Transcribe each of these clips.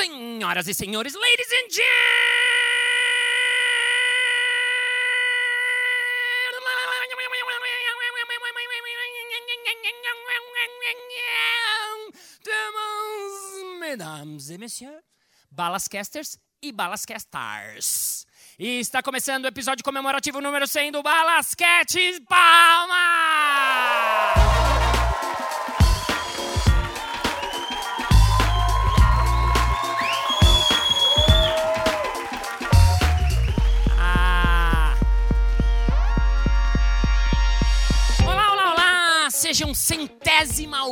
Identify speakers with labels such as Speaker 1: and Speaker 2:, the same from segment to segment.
Speaker 1: Senhoras e senhores, ladies and gentlemen, mesdames et messieurs, balascasters e balascastars. E está começando o episódio comemorativo número 100 do Balasquete Palma! décima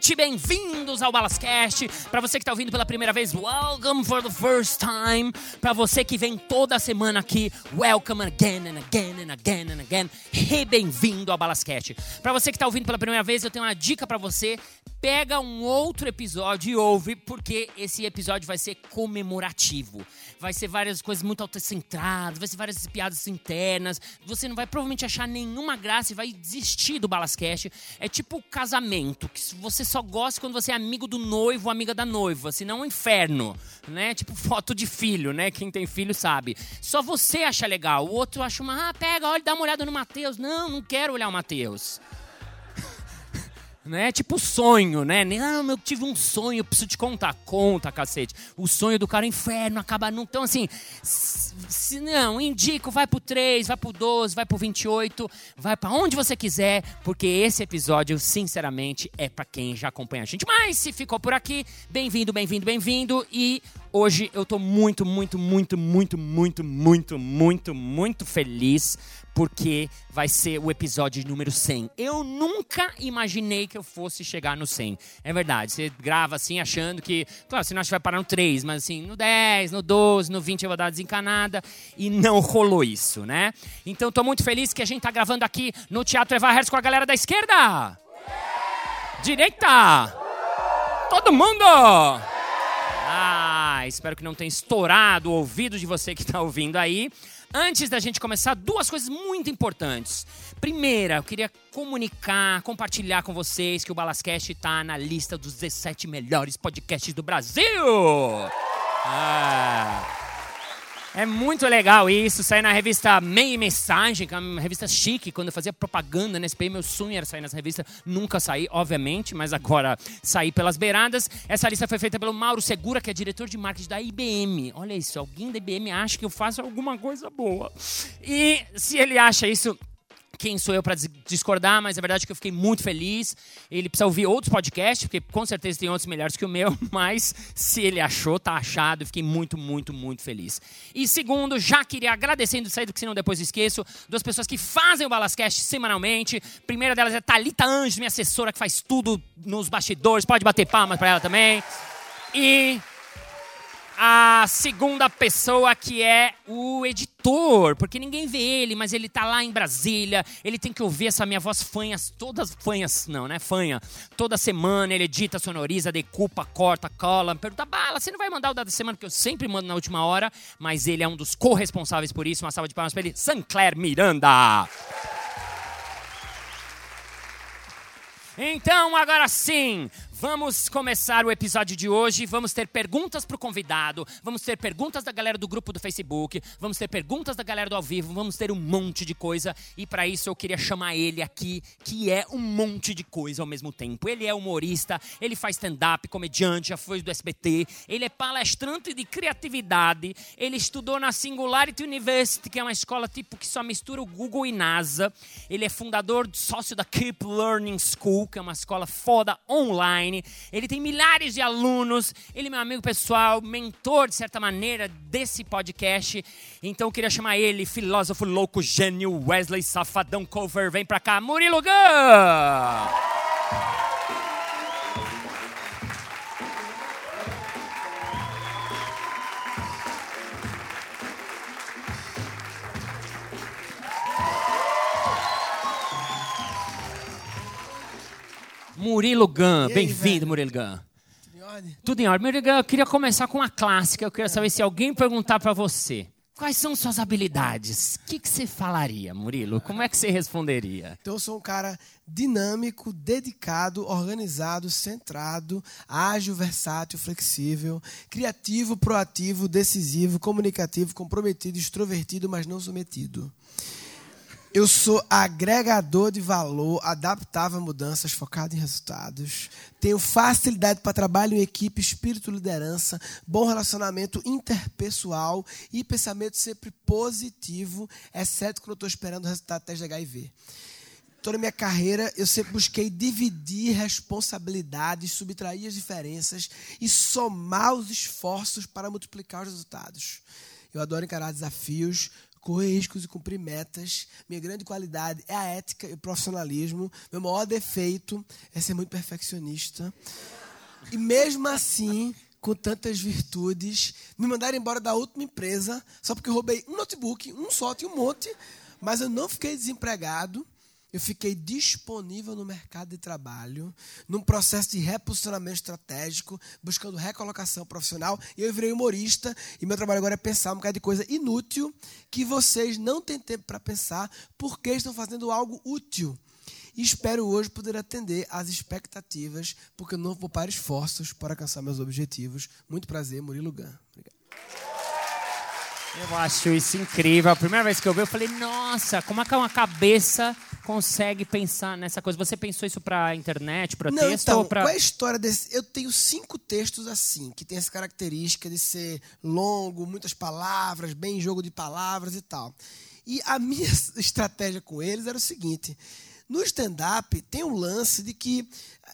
Speaker 1: centesimalmente bem-vindos ao Balascast. Para você que está ouvindo pela primeira vez, welcome for the first time. Para você que vem toda semana aqui, welcome again and again and again and again. E bem-vindo ao Balascast. Para você que está ouvindo pela primeira vez, eu tenho uma dica para você. Pega um outro episódio e ouve, porque esse episódio vai ser comemorativo. Vai ser várias coisas muito autocentradas, vai ser várias piadas internas. Você não vai provavelmente achar nenhuma graça e vai desistir do Balascast. É tipo casamento, que você só gosta quando você é amigo do noivo ou amiga da noiva, senão é um inferno, né? Tipo foto de filho, né? Quem tem filho sabe. Só você acha legal, o outro acha uma, ah, pega, olha, dá uma olhada no Mateus. Não, não quero olhar o Mateus né? Tipo sonho, né? Não, eu tive um sonho, preciso te contar. Conta, cacete. O sonho do cara é inferno, acaba não. Então, assim, se não, indico, vai pro 3, vai pro 12, vai pro 28, vai para onde você quiser, porque esse episódio, sinceramente, é para quem já acompanha a gente. Mas se ficou por aqui, bem-vindo, bem-vindo, bem-vindo. E hoje eu tô muito, muito, muito, muito, muito, muito, muito, muito feliz porque vai ser o episódio número 100. Eu nunca imaginei que eu fosse chegar no 100. É verdade, você grava assim achando que, claro, você não acha que vai parar no 3, mas assim, no 10, no 12, no 20 eu vou dar desencanada e não rolou isso, né? Então tô muito feliz que a gente tá gravando aqui no Teatro Eva Hertz com a galera da esquerda. Direita. Todo mundo. Espero que não tenha estourado o ouvido de você que está ouvindo aí. Antes da gente começar, duas coisas muito importantes. Primeira, eu queria comunicar, compartilhar com vocês que o Balascast está na lista dos 17 melhores podcasts do Brasil. Ah. É muito legal isso, sair na revista Meia Mensagem, que é uma revista chique, quando eu fazia propaganda na SPI, meu sonho era sair nessa revista, nunca saí, obviamente, mas agora saí pelas beiradas. Essa lista foi feita pelo Mauro Segura, que é diretor de marketing da IBM. Olha isso, alguém da IBM acha que eu faço alguma coisa boa. E se ele acha isso, quem sou eu para discordar, mas é verdade que eu fiquei muito feliz. Ele precisa ouvir outros podcasts, porque com certeza tem outros melhores que o meu, mas se ele achou, tá achado. Fiquei muito, muito, muito feliz. E segundo, já queria agradecendo do que senão depois esqueço, duas pessoas que fazem o Balascast semanalmente. A primeira delas é Talita Anjos, minha assessora que faz tudo nos bastidores. Pode bater palmas para ela também. E a segunda pessoa que é o editor, porque ninguém vê ele, mas ele tá lá em Brasília, ele tem que ouvir essa minha voz fanhas, todas fanhas, não, né? Fanha. Toda semana ele edita, sonoriza, decupa, corta, cola, pergunta, bala, você não vai mandar o da semana, que eu sempre mando na última hora, mas ele é um dos corresponsáveis por isso. Uma salva de palmas para ele, Sancler Miranda. Então, agora sim, Vamos começar o episódio de hoje. Vamos ter perguntas para o convidado, vamos ter perguntas da galera do grupo do Facebook, vamos ter perguntas da galera do ao vivo, vamos ter um monte de coisa. E para isso eu queria chamar ele aqui, que é um monte de coisa ao mesmo tempo. Ele é humorista, ele faz stand-up, comediante, já foi do SBT, ele é palestrante de criatividade, ele estudou na Singularity University, que é uma escola tipo que só mistura o Google e NASA. Ele é fundador, sócio da Keep Learning School, que é uma escola foda online online. Ele tem milhares de alunos. Ele é meu amigo pessoal, mentor, de certa maneira, desse podcast. Então eu queria chamar ele, filósofo louco, gênio, Wesley Safadão Cover. Vem pra cá, Murilo Gun! Murilo Gun, bem-vindo, Murilo Gun.
Speaker 2: Tudo em ordem?
Speaker 1: Tudo em ordem. Murilo Gun, eu queria começar com uma clássica. Eu queria saber se alguém perguntar para você Quais são suas habilidades? O que, que você falaria, Murilo? Como é que você responderia?
Speaker 2: Então, eu sou um cara dinâmico, dedicado, organizado, centrado, ágil, versátil, flexível, criativo, proativo, decisivo, comunicativo, comprometido, extrovertido, mas não submetido. Eu sou agregador de valor, adaptável a mudanças, focado em resultados. Tenho facilidade para trabalho em equipe, espírito liderança, bom relacionamento interpessoal e pensamento sempre positivo, exceto quando eu estou esperando o resultado do teste de HIV. Toda minha carreira, eu sempre busquei dividir responsabilidades, subtrair as diferenças e somar os esforços para multiplicar os resultados. Eu adoro encarar desafios, correr riscos e cumprir metas. Minha grande qualidade é a ética e o profissionalismo. Meu maior defeito é ser muito perfeccionista. E mesmo assim, com tantas virtudes, me mandaram embora da última empresa só porque eu roubei um notebook, um só, tinha um monte, mas eu não fiquei desempregado eu fiquei disponível no mercado de trabalho, num processo de reposicionamento estratégico, buscando recolocação profissional, e eu virei humorista, e meu trabalho agora é pensar um bocado de coisa inútil que vocês não têm tempo para pensar, porque estão fazendo algo útil. E espero hoje poder atender às expectativas, porque eu não vou para esforços para alcançar meus objetivos. Muito prazer, Murilo Gun. Obrigado.
Speaker 1: Eu acho isso incrível. A primeira vez que eu vi, eu falei, nossa, como é que uma cabeça consegue pensar nessa coisa? Você pensou isso para internet, para texto
Speaker 2: então,
Speaker 1: ou para
Speaker 2: Qual é a história desse? Eu tenho cinco textos assim, que tem essa característica de ser longo, muitas palavras, bem jogo de palavras e tal. E a minha estratégia com eles era o seguinte: no stand-up tem um lance de que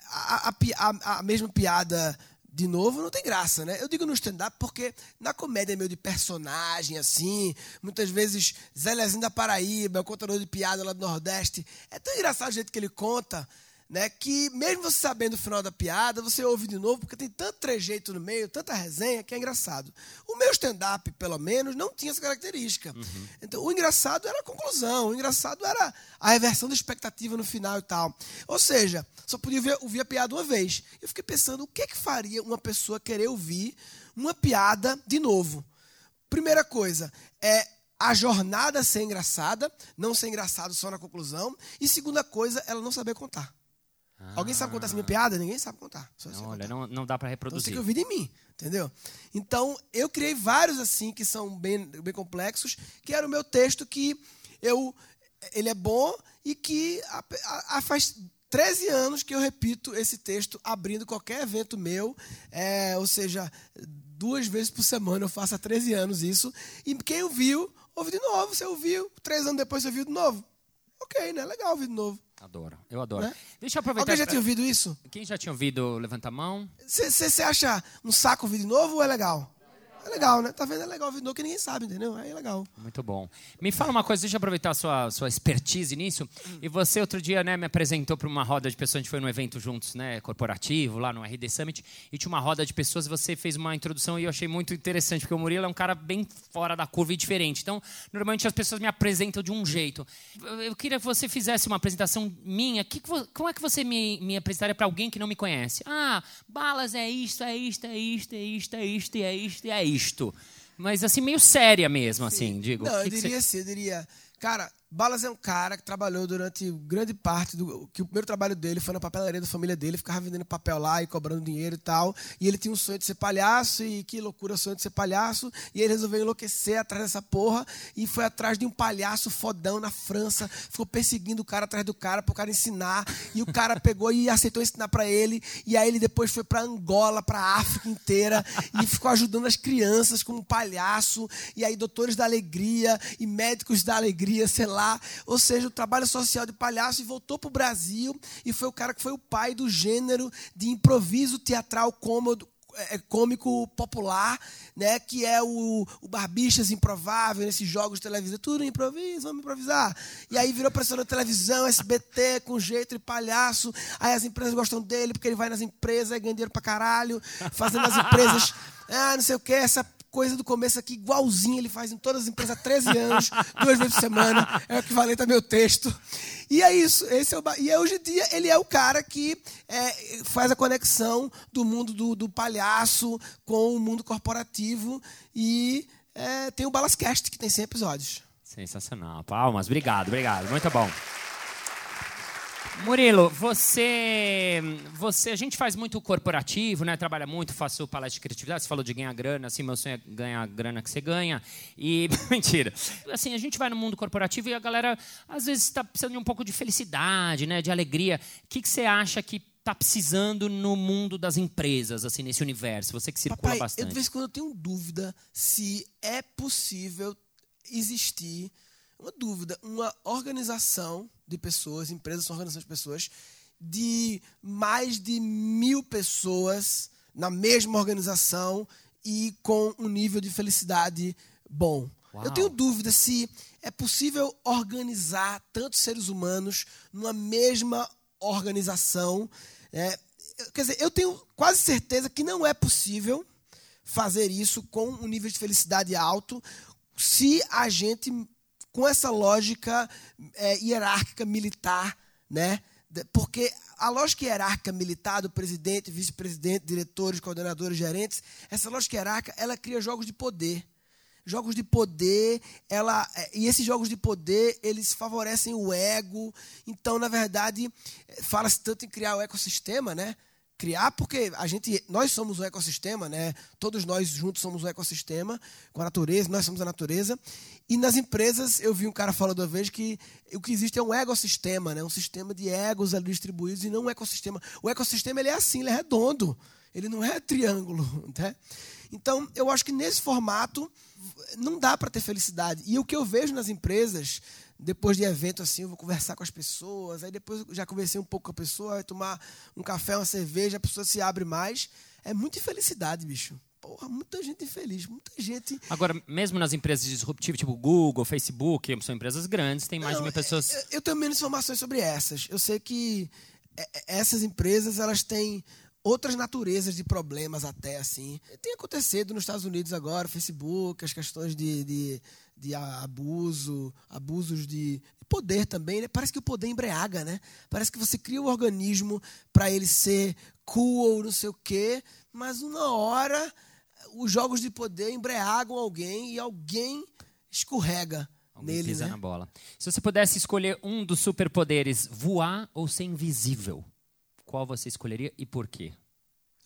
Speaker 2: a, a, a, a mesma piada de novo, não tem graça, né? Eu digo no stand-up porque na comédia é meio de personagem, assim, muitas vezes Zé Lezinho da Paraíba, o contador de piada lá do Nordeste, é tão engraçado o jeito que ele conta, né, que mesmo você sabendo o final da piada, você ouve de novo, porque tem tanto trejeito no meio, tanta resenha, que é engraçado. O meu stand-up, pelo menos, não tinha essa característica. Uhum. Então, o engraçado era a conclusão, o engraçado era a reversão da expectativa no final e tal. Ou seja, só podia ouvir, ouvir a piada uma vez. Eu fiquei pensando, o que é que faria uma pessoa querer ouvir uma piada de novo? Primeira coisa, é a jornada ser engraçada, não ser engraçado só na conclusão. E segunda coisa, ela não saber contar. Ah. Alguém sabe contar essa minha piada? Ninguém sabe contar.
Speaker 1: Não, olha, não, não dá para reproduzir.
Speaker 2: Então, você tem que ouvir de mim, entendeu? Então, eu criei vários assim que são bem, bem complexos, que era o meu texto que eu ele é bom e que a, a, a faz 13 anos que eu repito esse texto abrindo qualquer evento meu, é, ou seja, duas vezes por semana eu faço há 13 anos isso, e quem ouviu, ouve de novo, você ouviu, três anos depois você ouviu de novo. Ok, né? Legal ouvir de novo.
Speaker 1: Adoro, eu adoro. Né? Deixa eu aproveitar.
Speaker 2: Alguém já tinha ouvido isso?
Speaker 1: Quem já tinha ouvido, levanta a mão.
Speaker 2: Você acha um saco ouvir de novo ou é legal? É legal, né? Tá vendo? É legal novo que ninguém sabe, entendeu? É legal.
Speaker 1: Muito bom. Me fala uma coisa, deixa eu aproveitar a sua, sua expertise nisso. E você, outro dia, né, me apresentou para uma roda de pessoas, a gente foi num evento juntos, né, corporativo, lá no RD Summit, e tinha uma roda de pessoas você fez uma introdução e eu achei muito interessante, porque o Murilo é um cara bem fora da curva e diferente. Então, normalmente as pessoas me apresentam de um jeito. Eu queria que você fizesse uma apresentação minha. Que, como é que você me, me apresentaria para alguém que não me conhece? Ah, Balas é isto, é isto, é isto, é isto, é isto, é isto, é isto Mas assim, meio séria mesmo, Sim. assim, digo.
Speaker 2: Não,
Speaker 1: eu
Speaker 2: diria
Speaker 1: você...
Speaker 2: assim, eu diria, cara, Balas é um cara que trabalhou durante grande parte do que o primeiro trabalho dele foi na papelaria da família dele, ficava vendendo papel lá e cobrando dinheiro e tal. E ele tinha um sonho de ser palhaço e que loucura sonho de ser palhaço, e ele resolveu enlouquecer atrás dessa porra e foi atrás de um palhaço fodão na França, ficou perseguindo o cara atrás do cara para o cara ensinar, e o cara pegou e aceitou ensinar para ele, e aí ele depois foi para Angola, para África inteira e ficou ajudando as crianças como palhaço, e aí doutores da alegria e médicos da alegria, sei lá lá, ou seja, o trabalho social de palhaço e voltou para o Brasil e foi o cara que foi o pai do gênero de improviso teatral cômodo, é, é, cômico popular, né, que é o, o Barbixas Improvável, nesses jogos de televisão, tudo improviso, vamos improvisar. E aí virou professor de televisão, SBT, com jeito de palhaço. Aí as empresas gostam dele, porque ele vai nas empresas, ganha dinheiro pra caralho, fazendo as empresas, ah, não sei o que, essa coisa do começo aqui, igualzinho, ele faz em todas as empresas há 13 anos, duas vezes por semana, é o equivalente a meu texto. E é isso. Esse é o, e hoje em dia ele é o cara que é, faz a conexão do mundo do, do palhaço com o mundo corporativo e é, tem o Balascast, que tem 100 episódios.
Speaker 1: Sensacional. Palmas. Obrigado, obrigado. Muito bom. Murilo, você, você, a gente faz muito corporativo, né? Trabalha muito, faço palestra de criatividade. Você falou de ganhar grana, assim, meu sonho é ganhar a grana que você ganha. E mentira. Assim, a gente vai no mundo corporativo e a galera às vezes está precisando de um pouco de felicidade, né? De alegria. O que, que você acha que está precisando no mundo das empresas, assim, nesse universo? Você que circula
Speaker 2: Papai,
Speaker 1: bastante.
Speaker 2: Eu, de vez em quando eu tenho dúvida se é possível existir uma dúvida, uma organização de pessoas, empresas são organizações de pessoas, de mais de mil pessoas na mesma organização e com um nível de felicidade bom.
Speaker 1: Uau.
Speaker 2: Eu tenho dúvida se é possível organizar tantos seres humanos numa mesma organização. É, quer dizer, eu tenho quase certeza que não é possível fazer isso com um nível de felicidade alto se a gente com essa lógica é, hierárquica militar, né? Porque a lógica hierárquica militar do presidente, vice-presidente, diretores, coordenadores, gerentes, essa lógica hierárquica, ela cria jogos de poder. Jogos de poder, ela e esses jogos de poder, eles favorecem o ego. Então, na verdade, fala-se tanto em criar o ecossistema, né? Criar porque a gente nós somos um ecossistema né? Todos nós juntos somos um ecossistema com a natureza nós somos a natureza. E nas empresas eu vi um cara falando uma vez que o que existe é um ecossistema né? Um sistema de egos ali distribuídos e não um ecossistema. O ecossistema ele é assim ele é redondo. Ele não é triângulo né? então eu acho que nesse formato não dá para ter felicidade. E o que eu vejo nas empresas depois de evento assim, eu vou conversar com as pessoas, aí depois já conversei um pouco com a pessoa, vai tomar um café, uma cerveja, a pessoa se abre mais. É muita infelicidade, bicho. Porra, muita gente infeliz, muita gente.
Speaker 1: Agora, mesmo nas empresas disruptivas, tipo Google, Facebook, são empresas grandes, tem mais
Speaker 2: Não,
Speaker 1: de mil pessoas.
Speaker 2: Eu, eu tenho menos informações sobre essas. Eu sei que essas empresas elas têm outras naturezas de problemas até assim. Tem acontecido nos Estados Unidos agora, Facebook, as questões de, de, de abuso, abusos de poder também. Né? Parece que o poder embriaga, né? Parece que você cria um organismo para ele ser cool ou não sei o quê, mas uma hora os jogos de poder embriagam alguém e alguém escorrega.
Speaker 1: Alguém
Speaker 2: nele,
Speaker 1: pisa
Speaker 2: né?
Speaker 1: na bola. Se você pudesse escolher um dos superpoderes, voar ou ser invisível, qual você escolheria e por quê?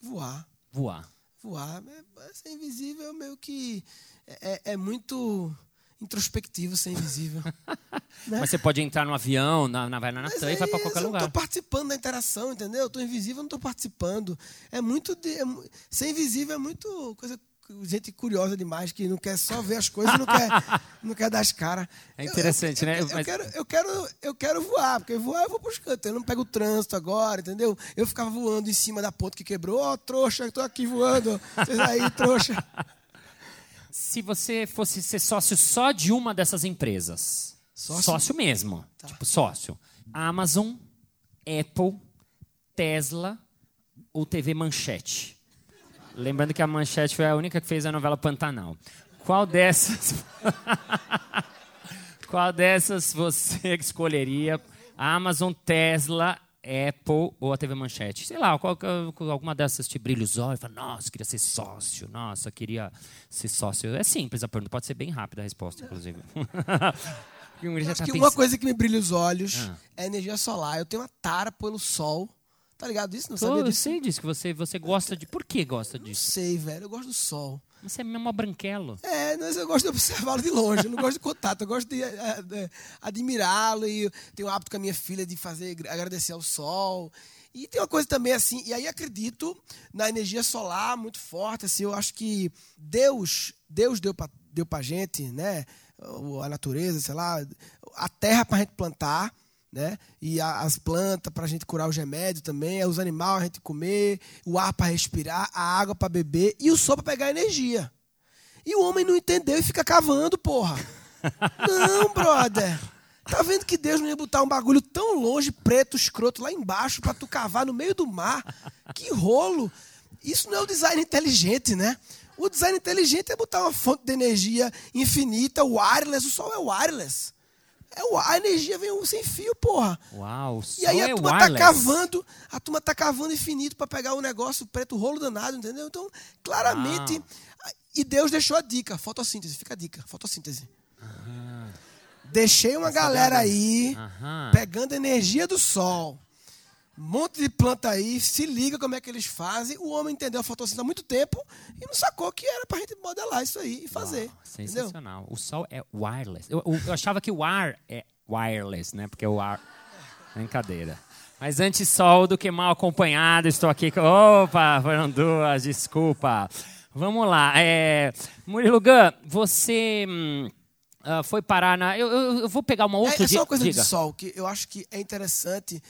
Speaker 2: Voar.
Speaker 1: Voar.
Speaker 2: Voar. É, ser invisível meio que é, é muito introspectivo ser invisível. né?
Speaker 1: Mas você pode entrar no avião, na, na vai na Natan e vai para qualquer
Speaker 2: eu
Speaker 1: lugar.
Speaker 2: não estou participando da interação, entendeu? Eu estou invisível, eu não estou participando. É muito. De, é ser invisível é muito coisa. Gente curiosa demais, que não quer só ver as coisas e não quer, não quer dar as caras.
Speaker 1: É interessante,
Speaker 2: eu, eu,
Speaker 1: né?
Speaker 2: Eu, eu
Speaker 1: Mas-
Speaker 2: quero, eu, quero, eu quero voar, porque voar eu vou para os cantos. Eu não pego o trânsito agora, entendeu? Eu ficava voando em cima da ponte que quebrou. Ó, trouxa, estou aqui voando. Vocês aí, trouxa.
Speaker 1: Se você fosse ser sócio só de uma dessas empresas,
Speaker 2: Sócio?
Speaker 1: mesmo,
Speaker 2: Tá.
Speaker 1: tipo sócio, Amazon, Apple, Tesla ou TV Manchete. Lembrando que a Manchete foi a única que fez a novela Pantanal. Qual dessas? Qual dessas você escolheria? Amazon, Tesla, Apple ou a TV Manchete? Sei lá, qual, alguma dessas te brilha os olhos e fala, nossa, queria ser sócio, nossa, queria ser sócio. É simples a pergunta, pode ser bem rápida a resposta, inclusive.
Speaker 2: Acho
Speaker 1: tá
Speaker 2: que uma coisa que me brilha os olhos
Speaker 1: Ah.
Speaker 2: é a energia solar. Eu tenho uma tara pelo sol. Tá ligado disso? Não
Speaker 1: Tô,
Speaker 2: sabia
Speaker 1: eu
Speaker 2: disso?
Speaker 1: sei disso, que você, você gosta de... Por que gosta
Speaker 2: Não
Speaker 1: disso?
Speaker 2: sei, velho. Eu gosto do sol.
Speaker 1: Você é mesmo branquelo.
Speaker 2: É, mas eu gosto de observá-lo de longe, eu não gosto de contato, eu gosto de, eh, eh, admirá-lo e tenho o hábito com a minha filha de fazer agradecer ao sol. E tem uma coisa também assim, e aí acredito na energia solar muito forte, assim, eu acho que Deus, Deus deu para deu pra gente, né, a natureza, sei lá, a terra para gente plantar, né? E a- as plantas para a gente curar os remédios também, os animais a gente comer, o ar para respirar, a água para beber e o sol para pegar energia. E o homem não entendeu e fica cavando, porra. Não, brother. Tá vendo que Deus não ia botar um bagulho tão longe, preto, escroto, lá embaixo, pra tu cavar no meio do mar? Que rolo! Isso não é o design inteligente, né? O design inteligente é botar uma fonte de energia infinita, wireless. O sol é wireless. É o, a energia vem sem fio, porra.
Speaker 1: Uau,
Speaker 2: E aí a
Speaker 1: é
Speaker 2: turma
Speaker 1: wireless.
Speaker 2: tá cavando, a turma tá cavando infinito para pegar o negócio preto rolo danado, entendeu? Então, claramente, E Deus deixou a dica, fotossíntese, fica a dica, fotossíntese. Deixei uma galera aí
Speaker 1: Aham.
Speaker 2: pegando energia do sol. Um monte de planta aí, se liga como é que eles fazem. O homem entendeu a fotossíntese há muito tempo e não sacou que era pra gente modelar isso aí e fazer.
Speaker 1: Uau,
Speaker 2: entendeu?
Speaker 1: sensacional. O sol é wireless. Eu, eu- eu achava que o ar é wireless, né? Porque o ar. Brincadeira. Mas antes sol do que mal acompanhado, estou aqui com. Opa, foram duas, desculpa. Vamos lá. É... Murilo Gun, você hum, ah, foi parar na. Eu, eu- eu vou pegar uma
Speaker 2: É,
Speaker 1: outra
Speaker 2: é só uma coisa
Speaker 1: diga.
Speaker 2: de sol que eu acho que é interessante.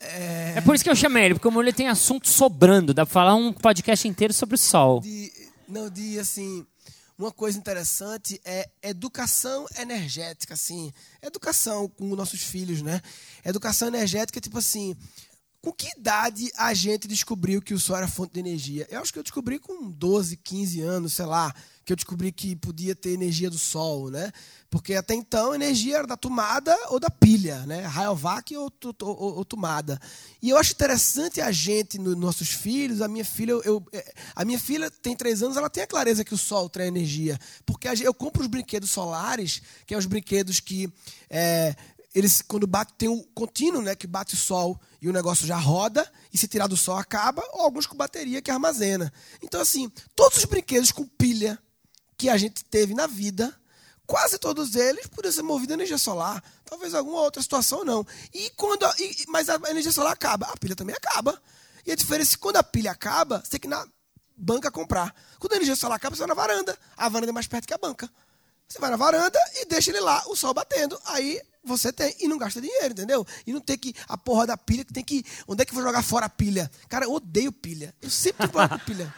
Speaker 2: É,
Speaker 1: É por isso que eu chamei ele, porque o Murilo tem assunto sobrando. Dá pra falar um podcast inteiro sobre o sol.
Speaker 2: de, não, de assim, uma coisa interessante é educação energética, assim, educação com os nossos filhos, né? Educação energética, tipo assim, com que idade a gente descobriu que o sol era fonte de energia? Eu acho que eu descobri com 12, 15 anos, sei lá, que eu descobri que podia ter energia do sol, né? Porque até então a energia era da tomada ou da pilha, né? Rayovac ou, ou, ou tomada. E eu acho interessante a gente, nos nossos filhos, a minha filha, eu, eh, a minha filha tem três anos, ela tem a clareza que o sol traz energia. Porque eu compro os brinquedos solares, que é os brinquedos que eh, eles quando bate tem o contínuo, né, que bate o sol e o negócio já roda e se tirar do sol acaba, ou alguns com bateria que armazena. Então assim, todos os brinquedos com pilha que a gente teve na vida, quase todos eles podiam ser movidos a energia solar. Talvez alguma outra situação não. E quando e- mas a energia solar acaba, a pilha também acaba. E a diferença é que quando a pilha acaba, você tem que ir na banca comprar. Quando a energia solar acaba, você vai na varanda. A varanda é mais perto que a banca. Você vai na varanda e deixa ele lá, o sol batendo. Aí você tem e não gasta dinheiro, entendeu? E não tem que a porra da pilha que tem que. Onde é que eu vou jogar fora a pilha? Cara, eu odeio pilha. Eu sempre tenho problema com pilha.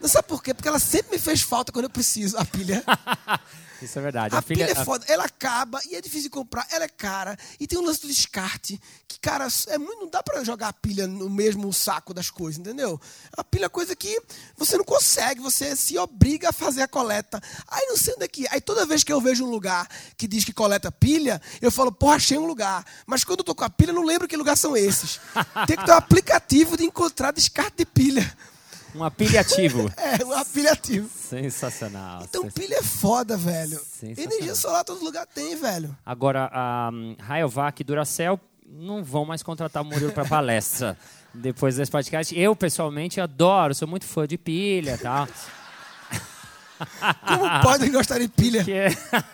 Speaker 2: Não sabe por quê? Porque ela sempre me fez falta quando eu preciso, a pilha.
Speaker 1: Isso é verdade.
Speaker 2: A, pilha, é
Speaker 1: a-
Speaker 2: foda, ela acaba e é difícil de comprar, ela é cara. E tem o lance do descarte, que, cara, é muito, não dá pra jogar a pilha no mesmo saco das coisas, entendeu? A pilha é coisa que você não consegue, você se obriga a fazer a coleta. Aí não sei onde é que é. Aí toda vez que eu vejo um lugar que diz que coleta pilha, eu falo, porra, achei um lugar. Mas quando eu tô com a pilha, eu não lembro que lugar são esses. Tem que ter um aplicativo de encontrar descarte de pilha.
Speaker 1: Um apeliativo.
Speaker 2: É, um aplicativo.
Speaker 1: Sensacional.
Speaker 2: Então
Speaker 1: Sens-
Speaker 2: pilha é foda, velho. Energia solar todo lugar tem, velho.
Speaker 1: Agora, a um, Rayovac e Duracell não vão mais contratar o Murilo para palestra depois desse podcast. Eu, pessoalmente, adoro, sou muito fã de pilha e tal.
Speaker 2: Como podem gostar de pilha?
Speaker 1: Que-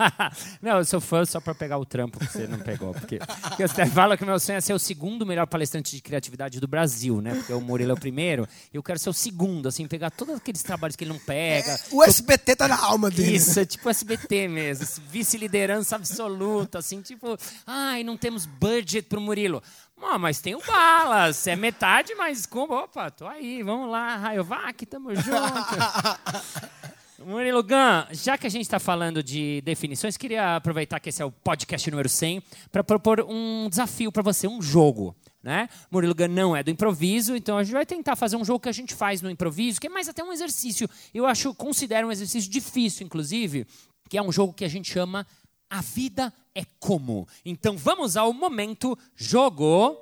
Speaker 1: não, eu sou fã só para pegar o trampo que você não pegou. Porque, porque você fala que o meu sonho é ser o segundo melhor palestrante de criatividade do Brasil, né? Porque o Murilo é o primeiro. Eu quero ser o segundo, assim, pegar todos aqueles trabalhos que ele não pega.
Speaker 2: O SBT tá na alma dele.
Speaker 1: Isso, é tipo SBT mesmo. Vice-liderança absoluta, assim, tipo, ai, não temos budget pro Murilo. Ah, mas tem o Balas, é metade, mas como? Opa, tô aí, vamos lá, Rayovac, tamo junto. Murilo Gun, já que a gente está falando de definições, queria aproveitar que esse é o podcast número 100 para propor um desafio para você, um jogo. Né? Murilo Gun não é do improviso, então a gente vai tentar fazer um jogo que a gente faz no improviso, que é mais até um exercício. Eu acho, considero um exercício difícil, inclusive, que é um jogo que a gente chama A Vida é Como. Então vamos ao momento jogo.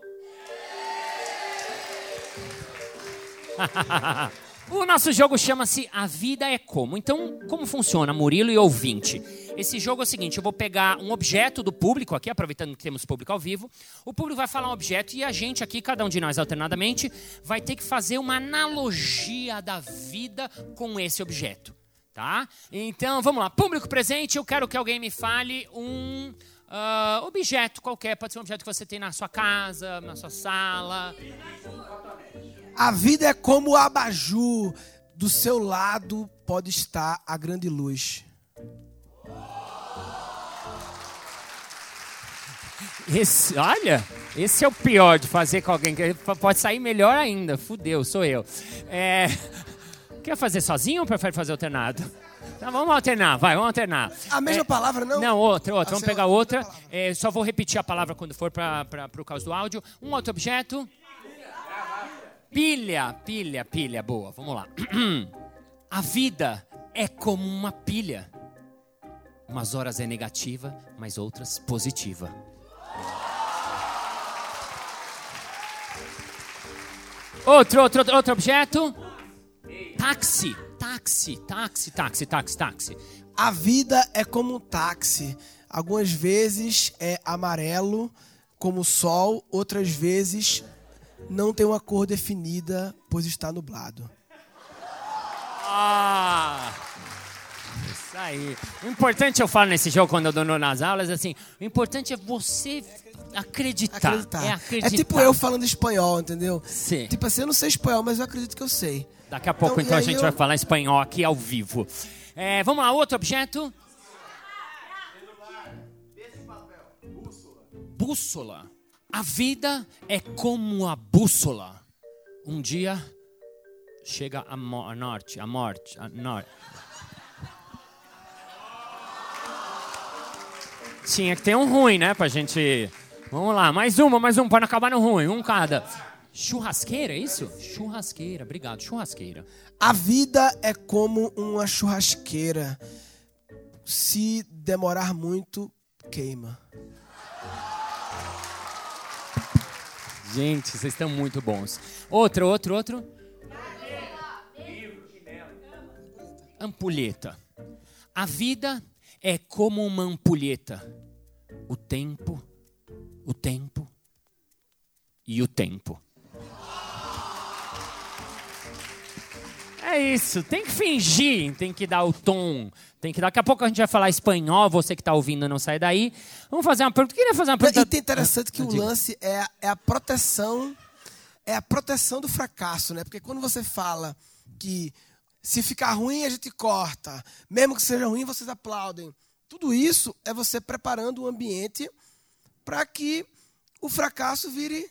Speaker 1: O nosso jogo chama-se A Vida é Como. Então, como funciona, Murilo e ouvinte? Esse jogo é o seguinte: eu vou pegar um objeto do público aqui, aproveitando que temos público ao vivo. O público vai falar um objeto e a gente aqui, cada um de nós alternadamente, vai ter que fazer uma analogia da vida com esse objeto. Tá? Então, vamos lá. Público presente, eu quero que alguém me fale um ah, objeto qualquer. Pode ser um objeto que você tem na sua casa, na sua sala.
Speaker 2: A vida é como o abajur. Do seu lado pode estar a grande luz.
Speaker 1: Esse, olha, esse é o pior de fazer com alguém. que Pode sair melhor ainda. Fudeu, sou eu. É, quer fazer sozinho ou prefere fazer alternado? Tá, vamos alternar, vai, vamos alternar.
Speaker 2: A mesma
Speaker 1: É,
Speaker 2: palavra, não?
Speaker 1: Não, outra, outra.
Speaker 2: Ah,
Speaker 1: Vamos pegar outra.
Speaker 2: outra.
Speaker 1: É, só vou repetir a palavra quando for para o caso do áudio. Um outro objeto. Pilha, pilha, pilha. Boa, vamos lá. A vida é como uma pilha. Umas horas é negativa, mas outras positiva. Outro, outro, outro objeto. Táxi, táxi. táxi, táxi, táxi, táxi.
Speaker 2: A vida é como um táxi. Algumas vezes é amarelo, como o sol, outras vezes não tem uma cor definida, pois está nublado.
Speaker 1: Ah! Isso aí. O importante eu falo nesse jogo quando eu dou nas aulas é assim, o importante é você acreditar.
Speaker 2: Acreditar.
Speaker 1: É acreditar.
Speaker 2: É tipo eu falando espanhol, entendeu?
Speaker 1: Sim.
Speaker 2: Tipo assim, eu não sei espanhol, mas eu acredito que eu sei.
Speaker 1: Daqui a pouco,
Speaker 2: Então,
Speaker 1: então, a gente
Speaker 2: eu-
Speaker 1: vai falar espanhol aqui ao vivo. É, vamos lá, outro objeto. Bússola. A vida é como a bússola. Um dia chega a, mo a norte, a morte, a norte. Tinha que ter um ruim, né, pra gente... Vamos lá, mais uma, mais um, para não acabar no ruim, um cada. Churrasqueira, é isso? Churrasqueira, obrigado, churrasqueira.
Speaker 2: A vida é como uma churrasqueira. Se demorar muito, queima.
Speaker 1: Gente, vocês estão muito bons. Outro, outro, outro. Ampulheta. A vida é como uma ampulheta. O tempo, o tempo e o tempo. É isso, tem que fingir, tem que dar o tom, tem que daqui a pouco a gente vai falar espanhol, você que está ouvindo não sai daí. Vamos fazer uma pergunta. Queria fazer uma pergunta.
Speaker 2: E tem interessante que o lance é, a- é a proteção, é a proteção do fracasso, né? Porque quando você fala que se ficar ruim a gente corta, mesmo que seja ruim vocês aplaudem. Tudo isso é você preparando o ambiente para que o fracasso vire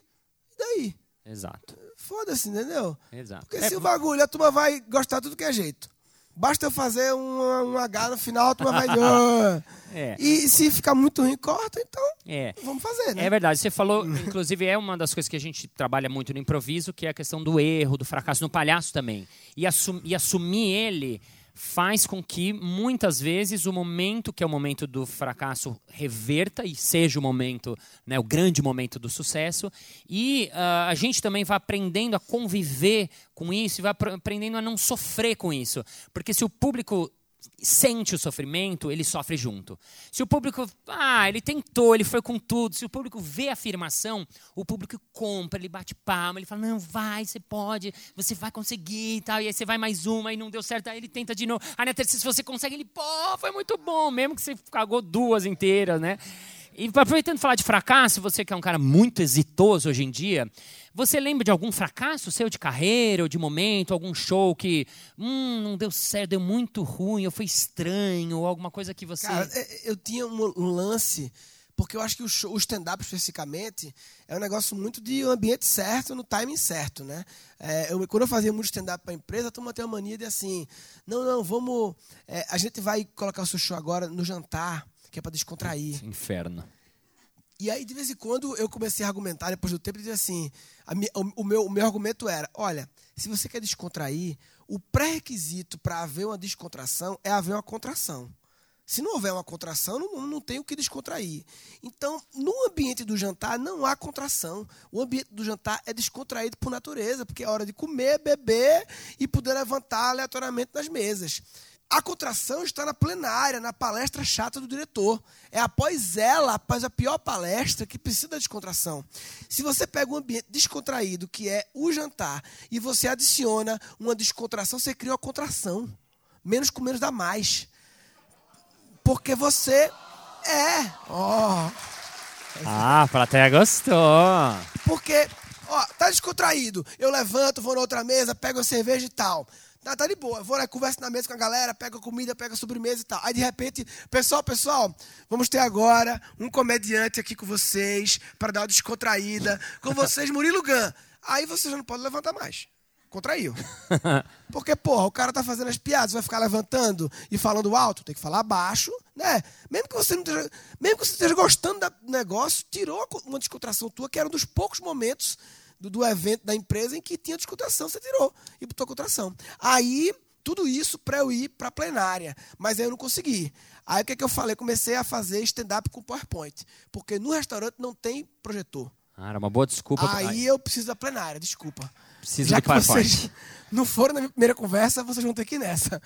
Speaker 2: e daí.
Speaker 1: Exato,
Speaker 2: Foda-se, entendeu?
Speaker 1: exato.
Speaker 2: Porque
Speaker 1: É,
Speaker 2: se o bagulho, a turma vai gostar de tudo que é jeito. Basta eu fazer um, um H no final, a turma vai. "Ah".
Speaker 1: É.
Speaker 2: E se ficar muito ruim, corta, então
Speaker 1: É.
Speaker 2: vamos fazer, né?
Speaker 1: É verdade, você falou, inclusive é uma das coisas que a gente trabalha muito no improviso, que é a questão do erro, do fracasso no palhaço também. E, assum- e assumir ele faz com que muitas vezes o momento que é o momento do fracasso reverta e seja o momento, né, o grande momento do sucesso. E ah, a gente também vai aprendendo a conviver com isso e vai apr- aprendendo a não sofrer com isso. Porque se o público sente o sofrimento, ele sofre junto. Se o público, ah, ele tentou, ele foi com tudo. Se o público vê a afirmação, o público compra, ele bate palma, ele fala, não, vai, você pode, você vai conseguir e tal. E aí você vai mais uma e não deu certo, aí ele tenta de novo. Aí na terceira, se você consegue, ele, pô, foi muito bom, mesmo que você cagou duas inteiras, né? E aproveitando falar de fracasso, você que é um cara muito exitoso hoje em dia, você lembra de algum fracasso seu de carreira ou de momento, algum show que hum, não deu certo, deu muito ruim, ou foi estranho, ou alguma coisa que você.
Speaker 2: Cara, é- eu tinha um, lance, porque eu acho que o, show- o stand-up especificamente é um negócio muito de ambiente certo, no timing certo, né? É, eu- quando eu fazia muito stand-up para empresa, a turma tem uma mania de assim, não, não, vamos, é, a gente vai colocar o seu show agora no jantar, que é para descontrair.
Speaker 1: Inferno.
Speaker 2: E aí, de vez em quando, eu comecei a argumentar, depois do tempo, e dizer assim: a mi- o, o meu, o meu argumento era: olha, se você quer descontrair, o pré-requisito para haver uma descontração é haver uma contração. Se não houver uma contração, não, não tem o que descontrair. Então, no ambiente do jantar, não há contração. O ambiente do jantar é descontraído por natureza, porque é hora de comer, beber e poder levantar aleatoriamente nas mesas. A contração está na plenária, na palestra chata do diretor. É após ela, após a pior palestra, que precisa da descontração. Se você pega um ambiente descontraído, que é o jantar, e você adiciona uma descontração, você cria uma contração. Menos com menos dá mais. Porque você é. Ó.
Speaker 1: Ah, a plateia gostou.
Speaker 2: Porque, ó, tá descontraído. Eu levanto, vou na outra mesa, pego a cerveja e tal. Tá, tá de boa. Eu vou lá, converso na mesa com a galera, pego a comida, pego a sobremesa e tal. Aí, de repente, pessoal, pessoal, vamos ter agora um comediante aqui com vocês, para dar uma descontraída. Com vocês, Murilo Gun. Aí você já não pode levantar mais. Contraiu. Porque, porra, o cara tá fazendo as piadas, vai ficar levantando e falando alto, tem que falar baixo, né? Mesmo que você não esteja, mesmo que você esteja gostando do negócio, tirou uma descontração tua, que era um dos poucos momentos do, do evento da empresa em que tinha descontração, você tirou e botou contração. Aí, tudo isso para eu ir para a plenária, mas aí eu não consegui. Aí o que, é que eu falei? Comecei a fazer stand-up com PowerPoint, porque no restaurante não tem projetor.
Speaker 1: Ah, era uma boa desculpa. pra-
Speaker 2: Aí eu preciso da plenária, desculpa.
Speaker 1: Precisa
Speaker 2: Já que
Speaker 1: PowerPoint.
Speaker 2: vocês não foram na minha primeira conversa, vocês vão ter que ir nessa.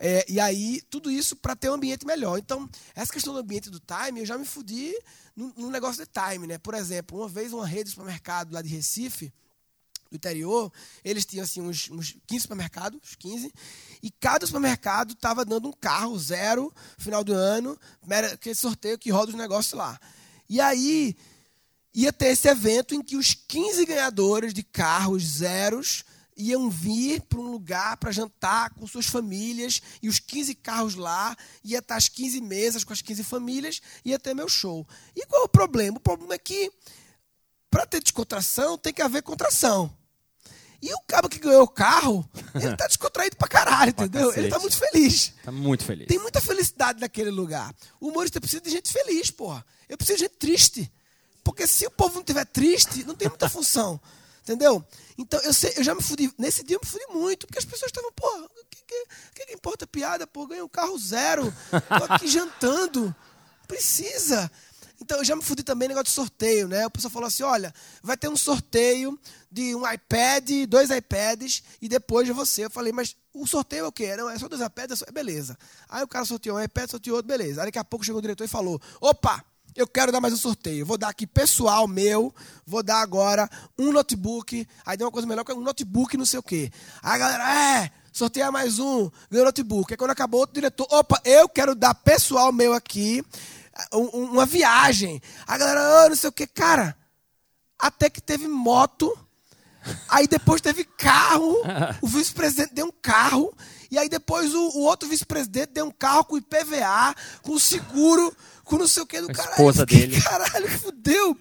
Speaker 2: É, e aí, tudo isso para ter um ambiente melhor. Então, essa questão do ambiente do time, eu já me fudi no, negócio de time, né? Por exemplo, uma vez uma rede de supermercado lá de Recife, do interior, eles tinham assim uns, uns 15 supermercados, uns 15, e cada supermercado estava dando um carro zero final do ano, aquele sorteio que roda os negócios lá. E aí ia ter esse evento em que os 15 ganhadores de carros zeros iam vir para um lugar para jantar com suas famílias e os 15 carros lá, ia estar as 15 mesas com as 15 famílias, ia ter meu show. E qual é o problema? O problema é que para ter descontração tem que haver contração. E o cara que ganhou o carro, ele tá descontraído pra caralho, entendeu? Ele tá muito feliz.
Speaker 1: Tá muito feliz.
Speaker 2: Tem muita felicidade naquele lugar. O humorista precisa de gente feliz, porra. Eu preciso de gente triste. Porque se o povo não estiver triste, não tem muita função. Entendeu? Então, eu, sei, eu já me fudi. Nesse dia eu me fudi muito, porque as pessoas estavam, porra, o que, que, que, importa piada? Pô, ganhei um carro zero. Tô aqui jantando. Precisa. Então, eu já me fudi também negócio de sorteio, né? O pessoal falou assim: olha, vai ter um sorteio de um iPad, dois iPads, e depois de você. Eu falei, mas o sorteio é o quê? Não, é só dois iPads, é só... beleza. Aí o cara sorteou um iPad, sorteou outro, beleza. Aí daqui a pouco chegou o diretor e falou: opa! Eu quero dar mais um sorteio. Vou dar aqui pessoal meu. Vou dar agora um notebook. Aí deu uma coisa melhor que um notebook, não sei o quê. Aí a galera, é, sorteia mais um, ganhou notebook. Aí quando acabou, outro diretor, opa, eu quero dar pessoal meu aqui um- um- uma viagem. A galera, ah, não sei o quê. Cara, até que teve moto. Aí depois teve carro. O vice-presidente deu um carro. E aí depois o, o outro vice-presidente deu um carro com IPVA, com seguro, com não sei o que do
Speaker 1: A
Speaker 2: caralho.
Speaker 1: esposa
Speaker 2: fiquei,
Speaker 1: dele.
Speaker 2: Caralho, fudeu.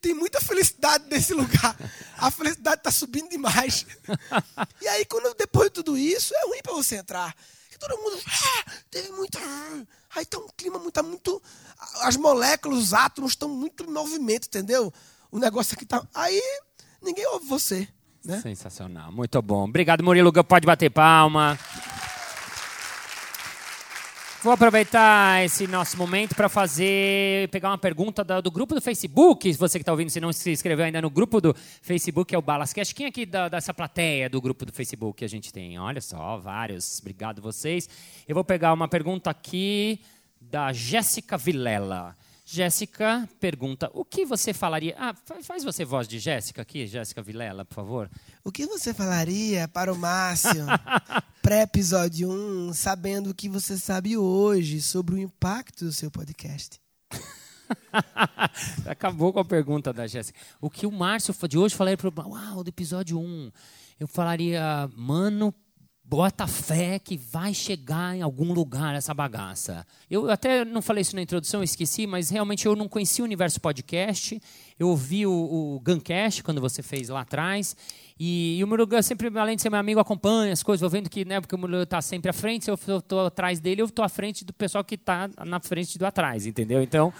Speaker 2: Tem muita felicidade nesse lugar. A felicidade tá subindo demais. E aí, quando, depois de tudo isso, é ruim pra você entrar. Que todo mundo. "Ah, teve muita. Aí tá um clima muito, tá muito. As moléculas, os átomos estão muito em movimento, entendeu? O negócio aqui tá. Aí ninguém ouve você. Né?
Speaker 1: Sensacional, muito bom. Obrigado, Murilo. Pode bater palma. Vou aproveitar esse nosso momento para fazer, pegar uma pergunta da- do grupo do Facebook. Você que está ouvindo, se não se inscreveu ainda no grupo do Facebook, é o Balascast. Quem aqui da- dessa plateia do grupo do Facebook que a gente tem? Olha só, vários. Obrigado vocês. Eu vou pegar uma pergunta aqui da Jéssica Vilela. Jéssica pergunta: o que você falaria? Ah, fa- faz você voz de Jéssica aqui, Jéssica Vilela, por favor.
Speaker 2: O que você falaria para o Márcio, pré-episódio 1, sabendo o que você sabe hoje sobre o impacto do seu podcast?
Speaker 1: Acabou com a pergunta da Jéssica. O que o Márcio de hoje falaria para o Uau, do episódio 1. Eu falaria, mano, bota fé que vai chegar em algum lugar essa bagaça. Eu até não falei isso na introdução, esqueci, mas realmente eu não conhecia o universo podcast. Eu ouvi o, o Guncast quando você fez lá atrás. E, e o Murugan sempre, além de ser meu amigo, acompanha as coisas, vou vendo que, né, porque o Murugan está sempre à frente, se eu estou atrás dele, eu estou à frente do pessoal que está na frente do atrás, entendeu? Então,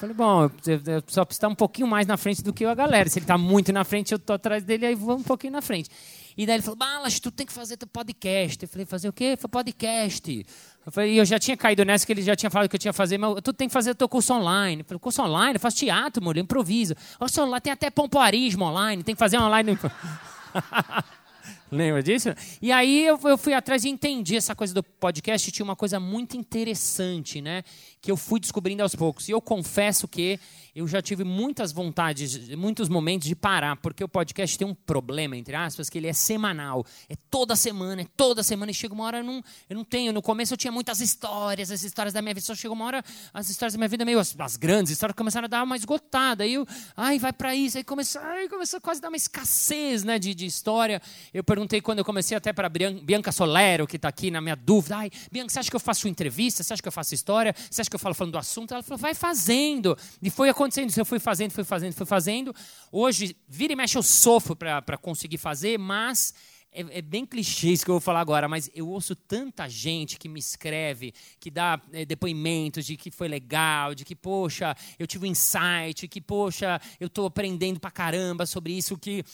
Speaker 1: Falei, bom, eu só preciso estar um pouquinho mais na frente do que a galera. Se ele está muito na frente, eu estou atrás dele, aí vou um pouquinho na frente. E daí ele falou, Balas, tu tem que fazer teu podcast. Eu falei, fazer o quê? Foi podcast. Eu falei, e eu já tinha caído nessa, que ele já tinha falado que eu tinha que fazer, mas tu tem que fazer teu curso online. Eu falei, curso online? Eu faço teatro, mulher, improviso. Olha lá, tem até pompoarismo online, tem que fazer online. Lembra disso? E aí eu, eu fui atrás e entendi essa coisa do podcast. Tinha uma coisa muito interessante, né? Que eu fui descobrindo aos poucos. E eu confesso que eu já tive muitas vontades, muitos momentos de parar, porque o podcast tem um problema, entre aspas, que ele é semanal. É toda semana, é toda semana. E chega uma hora eu não, eu não tenho. No começo eu tinha muitas histórias, as histórias da minha vida. Só chegou uma hora, as histórias da minha vida, meio as, as grandes histórias, começaram a dar uma esgotada. Aí eu, ai, vai para isso. Aí começou, ai, começou quase a dar uma escassez né, de, de história. Eu perguntei quando eu comecei até para Bianca Solero, que está aqui na minha dúvida. Ai, Bianca, você acha que eu faço entrevista? Você acha que eu faço história? Você acha que eu falo falando do assunto? Ela falou, vai fazendo. E foi acontecendo isso. Eu fui fazendo, fui fazendo, fui fazendo. Hoje, vira e mexe, eu sofro para conseguir fazer, mas é, é bem clichê isso que eu vou falar agora, mas eu ouço tanta gente que me escreve, que dá é, depoimentos de que foi legal, de que, poxa, eu tive um insight, que, poxa, eu estou aprendendo pra caramba sobre isso, que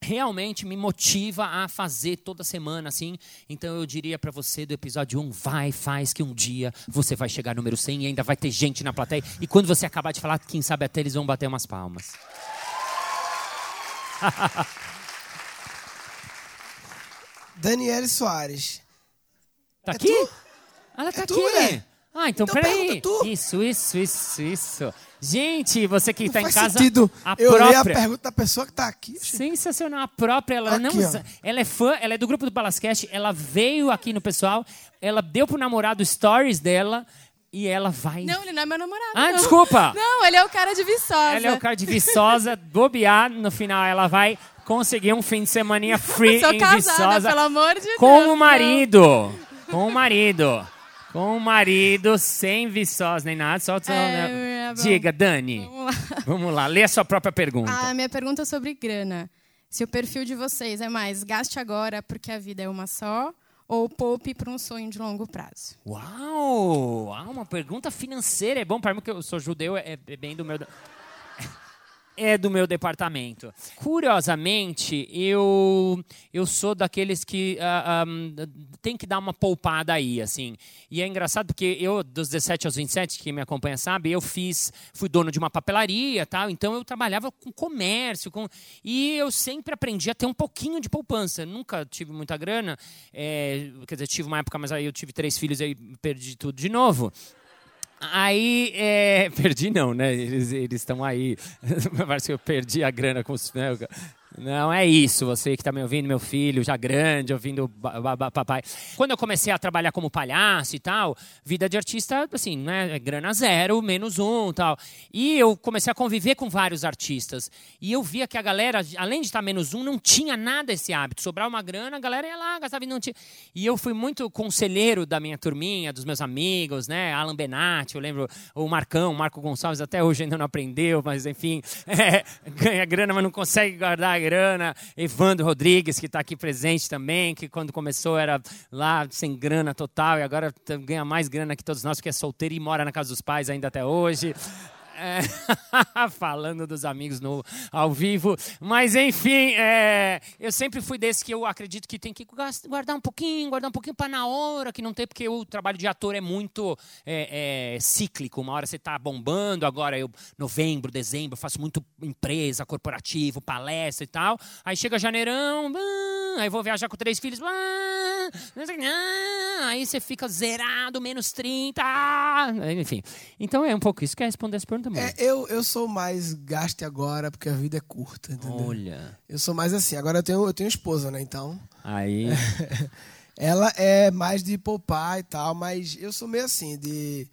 Speaker 1: realmente me motiva a fazer toda semana assim. Então eu diria para você do episódio 1, vai, faz que um dia você vai chegar no número 100 e ainda vai ter gente na plateia. E quando você acabar de falar, quem sabe até eles vão bater umas palmas.
Speaker 2: Daniele Soares.
Speaker 1: Tá
Speaker 2: É
Speaker 1: aqui?
Speaker 2: tu?
Speaker 1: Ela tá
Speaker 2: É tu,
Speaker 1: aqui. Ah, então,
Speaker 2: Então
Speaker 1: peraí. Isso, isso, isso, isso. Gente, você que
Speaker 2: Não
Speaker 1: tá em casa.
Speaker 2: sentido
Speaker 1: a
Speaker 2: eu ler a
Speaker 1: própria.
Speaker 2: pergunta da pessoa que tá aqui.
Speaker 1: Sensacional. A própria, ela
Speaker 2: Aqui,
Speaker 1: não.
Speaker 2: ó.
Speaker 1: Ela é fã, ela é do grupo do Balascast, ela veio aqui no pessoal, ela deu pro namorado stories dela e ela vai.
Speaker 3: Não, ele não é meu namorado.
Speaker 1: Ah,
Speaker 3: não.
Speaker 1: desculpa.
Speaker 3: Não, ele é o cara de Viçosa.
Speaker 1: Ela é o cara de Viçosa, bobear, no final ela vai conseguir um fim de semaninha free
Speaker 3: Sou
Speaker 1: em
Speaker 3: casada,
Speaker 1: Viçosa
Speaker 3: pelo amor de
Speaker 1: com
Speaker 3: Deus.
Speaker 1: o marido. Com o marido. Com o marido, sem Viçosa nem nada. Só, só-
Speaker 3: É, é bom.
Speaker 1: Diga, Dani.
Speaker 3: Vamos lá.
Speaker 1: Vamos lá, lê a sua própria pergunta.
Speaker 3: A minha pergunta é sobre grana. Se o perfil de vocês é mais gaste agora porque a vida é uma só ou poupe para um sonho de longo prazo?
Speaker 1: Uau! Ah, uma pergunta financeira. É bom para mim que eu sou judeu, é, é bem do meu. É do meu departamento. Curiosamente, eu eu sou daqueles que ah, ah, tem que dar uma poupada aí, assim. E é engraçado porque eu, dos 17 aos 27, quem me acompanha sabe, eu fiz, fui dono de uma papelaria, tal. Então eu trabalhava com comércio, com e eu sempre aprendi a ter um pouquinho de poupança. Nunca tive muita grana, é, quer dizer, tive uma época, mas aí eu tive três filhos e aí perdi tudo de novo. Aí, é, perdi não, né? Eles estão aí. Parece que eu perdi a grana com os. né? Não é isso, você que está me ouvindo, meu filho, já grande, ouvindo papai. Quando eu comecei a trabalhar como palhaço e tal, vida de artista, assim, né? Grana zero, menos um tal. E eu comecei a conviver com vários artistas. E eu via que a galera, além de estar menos um, não tinha nada esse hábito. Sobrar uma grana, a galera ia lá, gastava e não tinha. E eu fui muito conselheiro da minha turminha, dos meus amigos, né? Alan Benatti, eu lembro, o Marcão, Marco Gonçalves, até hoje ainda não aprendeu, mas enfim, é, ganha grana, mas não consegue guardar grana. Evandro Rodrigues, que está aqui presente também, que quando começou era lá sem grana total e agora t- ganha mais grana que todos nós, porque é solteiro e mora na casa dos pais ainda até hoje. É, falando dos amigos no, ao vivo. Mas, enfim, é, eu sempre fui desse que eu acredito que tem que guardar um pouquinho, guardar um pouquinho para na hora, que não tem, porque o trabalho de ator é muito é, é, cíclico. Uma hora você está bombando, agora eu, novembro, dezembro, faço muito empresa, corporativo, palestra e tal. Aí chega janeirão, ah, aí vou viajar com três filhos, ah, que, aí você fica zerado, menos 30, ah, enfim. Então é um pouco isso. Quer responder essa pergunta, amor?
Speaker 2: É, eu, eu sou mais gaste agora, porque a vida é curta, entendeu?
Speaker 1: Olha,
Speaker 2: Eu sou mais assim. Agora eu tenho, eu tenho esposa, né? Então.
Speaker 1: aí...
Speaker 2: Ela é mais de poupar e tal, mas eu sou meio assim, de.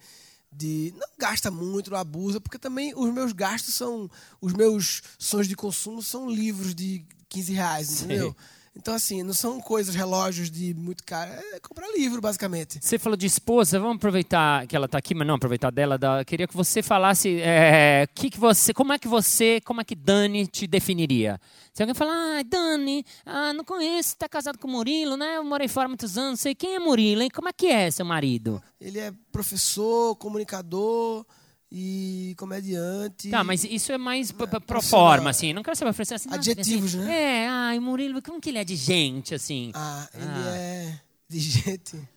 Speaker 2: de não gasta muito, não abusa, porque também os meus gastos são. Os meus sonhos de consumo são livros de 15 reais,
Speaker 1: Sei.
Speaker 2: Então, assim, não são coisas, relógios de muito caro. É comprar livro, basicamente.
Speaker 1: Você falou de esposa, vamos aproveitar que ela está aqui, mas não aproveitar dela. Da, queria que você falasse é, que que você, como é que você, como é que Dani te definiria? Se alguém falar, ah, Dani, ah, não conheço, está casado com o Murilo, né? Eu morei fora há muitos anos, sei quem é Murilo, hein? Como é que é seu marido?
Speaker 2: Ele é professor, comunicador e comediante.
Speaker 1: Tá, mas isso é mais p- pro forma, assim. Não quero saber oferecer assim. nossa,
Speaker 2: Adjetivos,
Speaker 1: assim,
Speaker 2: né?
Speaker 1: É, ai, Murilo, como que ele é de gente, assim?
Speaker 2: Ah, ele
Speaker 1: Ah.
Speaker 2: é de gente.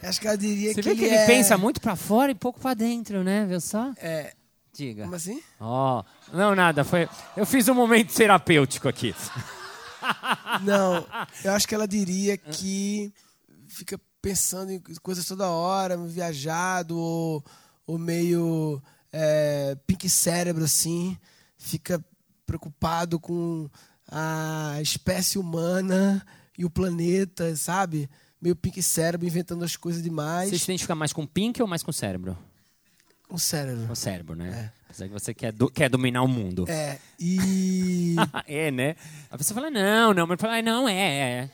Speaker 2: Acho que eu diria
Speaker 1: Você
Speaker 2: que
Speaker 1: vê que
Speaker 2: ele
Speaker 1: ele
Speaker 2: é...
Speaker 1: pensa muito pra fora e pouco pra dentro, né? Viu só?
Speaker 2: É,
Speaker 1: Diga.
Speaker 2: como assim?
Speaker 1: Ó, não, nada. Foi, eu fiz um momento terapêutico aqui.
Speaker 2: Não, eu acho que ela diria que fica pensando em coisas toda hora, viajado ou, ou meio é, pink cérebro, assim. Fica preocupado com a espécie humana e o planeta, sabe? Meio pink cérebro, inventando as coisas demais.
Speaker 1: Você se identifica mais com Pink ou mais com cérebro?
Speaker 2: Com cérebro.
Speaker 1: Com cérebro, né? Apesar que você quer, do- quer dominar o mundo.
Speaker 2: É, e...
Speaker 1: É, né? A pessoa fala, não, não, mas fala, "Ah, não, é, é.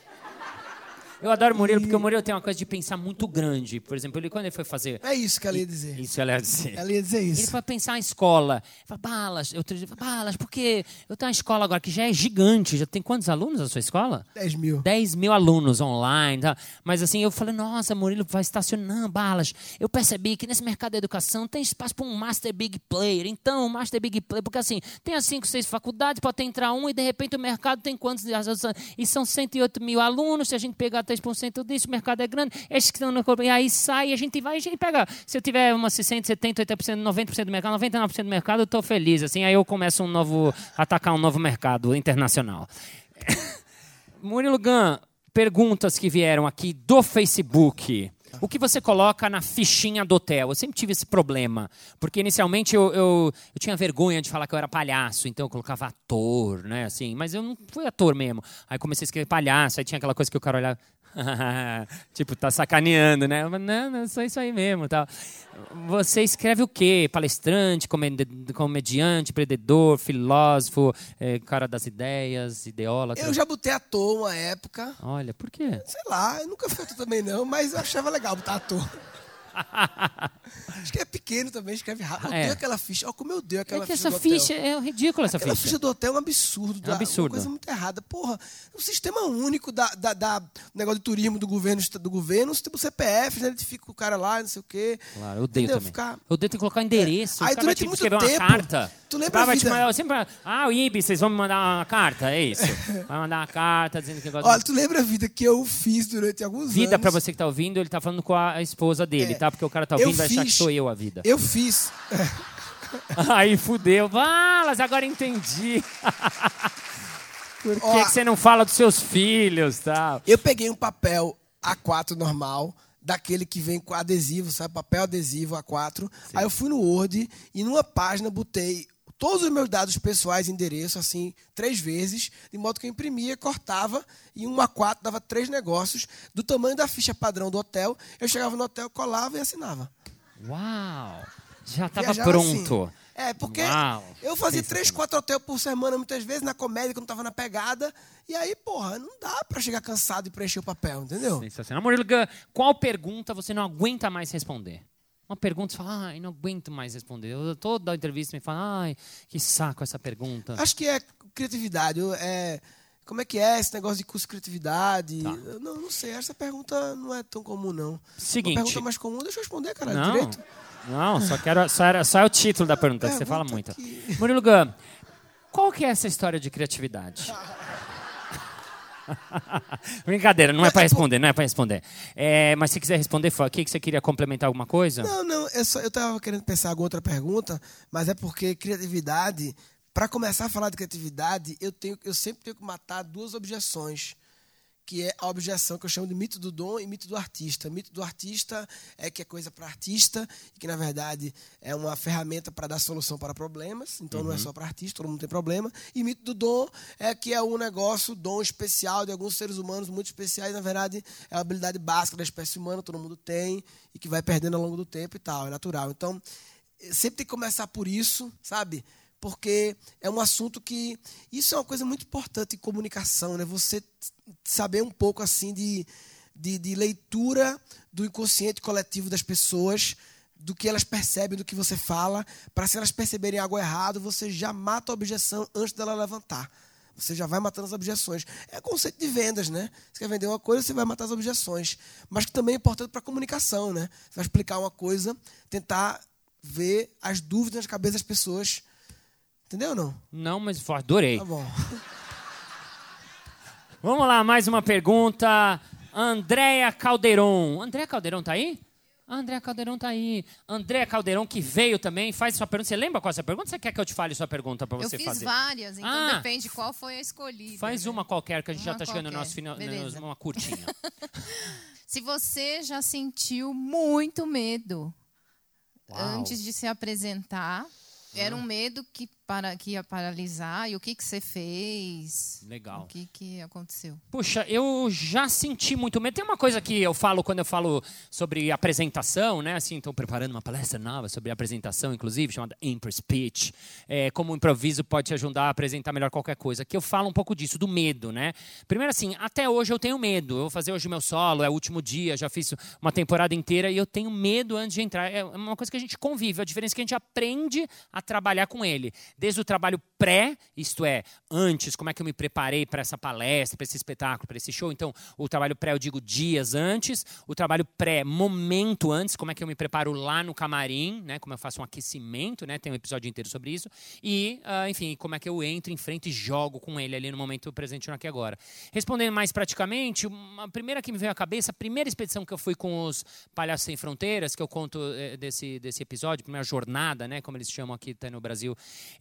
Speaker 1: Eu adoro o Murilo, porque o Murilo tem uma coisa de pensar muito grande. Por exemplo, ele, quando ele foi fazer.
Speaker 2: É isso que ela ia dizer.
Speaker 1: Isso ela ia dizer.
Speaker 2: Ela ia dizer
Speaker 1: Ele
Speaker 2: isso.
Speaker 1: foi pensar em escola. Ele falou, Balas, eu dia, Balas, porque eu tenho uma escola agora que já é gigante. Já tem quantos alunos a sua escola?
Speaker 2: 10 mil.
Speaker 1: 10 mil alunos online. Tá? Mas assim, eu falei, nossa, Murilo vai estacionando balas. Eu percebi que nesse mercado da educação tem espaço para um Master Big Player. Então, o Master Big Player, porque assim, tem as 5, 6 faculdades, pode entrar um e de repente o mercado tem quantos? E são 108 mil alunos. Se a gente pegar até 10% disso, o mercado é grande, esses que estão no corpo, e aí sai, a gente vai, gente pega. Se eu tiver umas 60, 70, 80%, 90% do mercado, 99% do mercado, eu estou feliz. Assim, aí eu começo um novo, atacar um novo mercado internacional. Murilo Gun, perguntas que vieram aqui do Facebook. O que você coloca na fichinha do hotel? Eu sempre tive esse problema. Porque inicialmente eu, eu, eu, tinha vergonha de falar que eu era palhaço, então eu colocava ator, né? Assim, mas eu não fui ator mesmo. Aí comecei a escrever palhaço, aí tinha aquela coisa que o cara olhava. tipo, tá sacaneando, né? Não, não, sou isso aí mesmo. Tal. Você escreve o quê? Palestrante, comediante, predador, filósofo, é, cara das ideias, ideólatra?
Speaker 2: Eu já botei ator uma época.
Speaker 1: Olha, por quê?
Speaker 2: Sei lá, eu nunca fui ator também não, mas eu achava legal botar ator. Acho que é pequeno também, escreve rápido. Eu é. aquela ficha. Olha como eu dei aquela
Speaker 1: é que
Speaker 2: ficha.
Speaker 1: Essa ficha é ridícula, essa
Speaker 2: aquela
Speaker 1: ficha.
Speaker 2: ficha do hotel é um absurdo.
Speaker 1: É um absurdo.
Speaker 2: Uma coisa muito errada. Porra, o sistema único da, da, da negócio de turismo do governo, do governo, tipo CPF, né? Fica o cara lá, não sei o quê.
Speaker 1: Claro, eu odeio também. Ficar... Eu odeio ter que colocar endereço.
Speaker 2: É. Aí durante muito tempo.
Speaker 1: uma carta.
Speaker 2: Tu lembra a vida?
Speaker 1: Mandar, sempre, ah, o IB, vocês vão me mandar uma carta, é isso. Vai mandar uma carta dizendo que
Speaker 2: Olha, tu lembra a vida que eu fiz durante alguns
Speaker 1: vida,
Speaker 2: anos?
Speaker 1: Vida, pra você que tá ouvindo, ele tá falando com a esposa dele, é. tá? Porque o cara tá ouvindo vai achar que sou eu a vida.
Speaker 2: Eu fiz.
Speaker 1: Aí fudeu. Balas, agora entendi. Por que, que, você não fala dos seus filhos, tal?
Speaker 2: Eu peguei um papel A4 normal, daquele que vem com adesivo, sabe? Papel adesivo A4. Sim. Aí eu fui no Word e numa página botei todos os meus dados pessoais, endereço, assim, três vezes, de modo que eu imprimia, cortava, e um A4 dava três negócios, do tamanho da ficha padrão do hotel. Eu chegava no hotel, colava e assinava.
Speaker 1: Uau! Já estava pronto. Assim.
Speaker 2: É, porque Uau. eu fazia três, quatro hotéis por semana, muitas vezes, na comédia, quando estava na pegada. E aí, porra, não dá para chegar cansado e preencher o papel, entendeu?
Speaker 1: Sensacional. Murilo, qual pergunta você não aguenta mais responder? Uma pergunta, você fala, ai, não aguento mais responder. Eu, toda entrevista me fala, ai, que saco essa pergunta.
Speaker 2: Acho que é criatividade. É, como é que é esse negócio de curso de criatividade? Tá. Não, não sei. Essa pergunta não é tão comum, não.
Speaker 1: Seguinte.
Speaker 2: Uma pergunta mais comum, deixa eu responder, cara.
Speaker 1: Não,
Speaker 2: direito.
Speaker 1: não só, quero, só, era, só é o título da pergunta, você fala muito. Murilo Gun, qual que é essa história de criatividade? Brincadeira, não é para responder, não é para responder. É, mas se quiser responder, foi aqui que você queria complementar alguma coisa?
Speaker 2: Não, não, só, eu estava querendo pensar alguma outra pergunta, mas é porque criatividade, para começar a falar de criatividade, eu, tenho, eu sempre tenho que matar duas objeções que é a objeção que eu chamo de mito do dom e mito do artista. Mito do artista é que é coisa para artista e que, na verdade, é uma ferramenta para dar solução para problemas. Então, uhum. não é uhum. só para artista, todo mundo tem problema. E mito do dom é que é um negócio, dom especial de alguns seres humanos muito especiais. Na verdade, é a habilidade básica da espécie humana, todo mundo tem e que vai perdendo ao longo do tempo e tal. É natural. Então, sempre tem que começar por isso, sabe? Porque é um assunto que isso é uma coisa muito importante em comunicação, né? Você saber um pouco assim de, de, de leitura do inconsciente coletivo das pessoas, do que elas percebem do que você fala, para se elas perceberem algo errado, você já mata a objeção antes dela levantar. Você já vai matando as objeções. É conceito de vendas, né? Você quer vender uma coisa, você vai matar as objeções. Mas que também é importante para a comunicação, né? Você vai explicar uma coisa, tentar ver as dúvidas nas cabeças das pessoas Entendeu ou não?
Speaker 1: Não, mas adorei.
Speaker 2: Tá bom.
Speaker 1: Vamos lá, mais uma pergunta. Andréa Calderon. Andréa Calderon tá aí? Andréa Caldeirão tá aí. Andréa Caldeirão, que veio também, faz sua pergunta. Você lembra qual é a sua pergunta? Você quer que eu te fale sua pergunta para você fazer?
Speaker 4: Eu fiz várias, então ah, depende qual foi a escolhida.
Speaker 1: Faz né? uma qualquer, que a gente uma já está chegando no nosso final, uma curtinha.
Speaker 4: Se você já sentiu muito medo Uau. antes de se apresentar, era um medo que para que ia paralisar e o que que você fez?
Speaker 1: Legal.
Speaker 4: O que que aconteceu?
Speaker 1: Puxa, eu já senti muito medo. Tem uma coisa que eu falo quando eu falo sobre apresentação, né? Assim, estou preparando uma palestra nova sobre apresentação, inclusive chamada Impress Speech. É, como o improviso pode te ajudar a apresentar melhor qualquer coisa. Que eu falo um pouco disso, do medo, né? Primeiro assim, até hoje eu tenho medo. Eu vou fazer hoje meu solo, é o último dia, já fiz uma temporada inteira e eu tenho medo antes de entrar. É uma coisa que a gente convive. A diferença é que a gente aprende a trabalhar com ele Desde o trabalho pré, isto é, antes, como é que eu me preparei para essa palestra, para esse espetáculo, para esse show. Então, o trabalho pré eu digo dias antes, o trabalho pré momento antes, como é que eu me preparo lá no camarim, né? Como eu faço um aquecimento, né? Tem um episódio inteiro sobre isso. E, uh, enfim, como é que eu entro em frente e jogo com ele ali no momento presente no aqui agora. Respondendo mais praticamente, a primeira que me veio à cabeça, a primeira expedição que eu fui com os Palhaços Sem Fronteiras, que eu conto eh, desse, desse episódio, primeira jornada, né? Como eles chamam aqui tá no Brasil.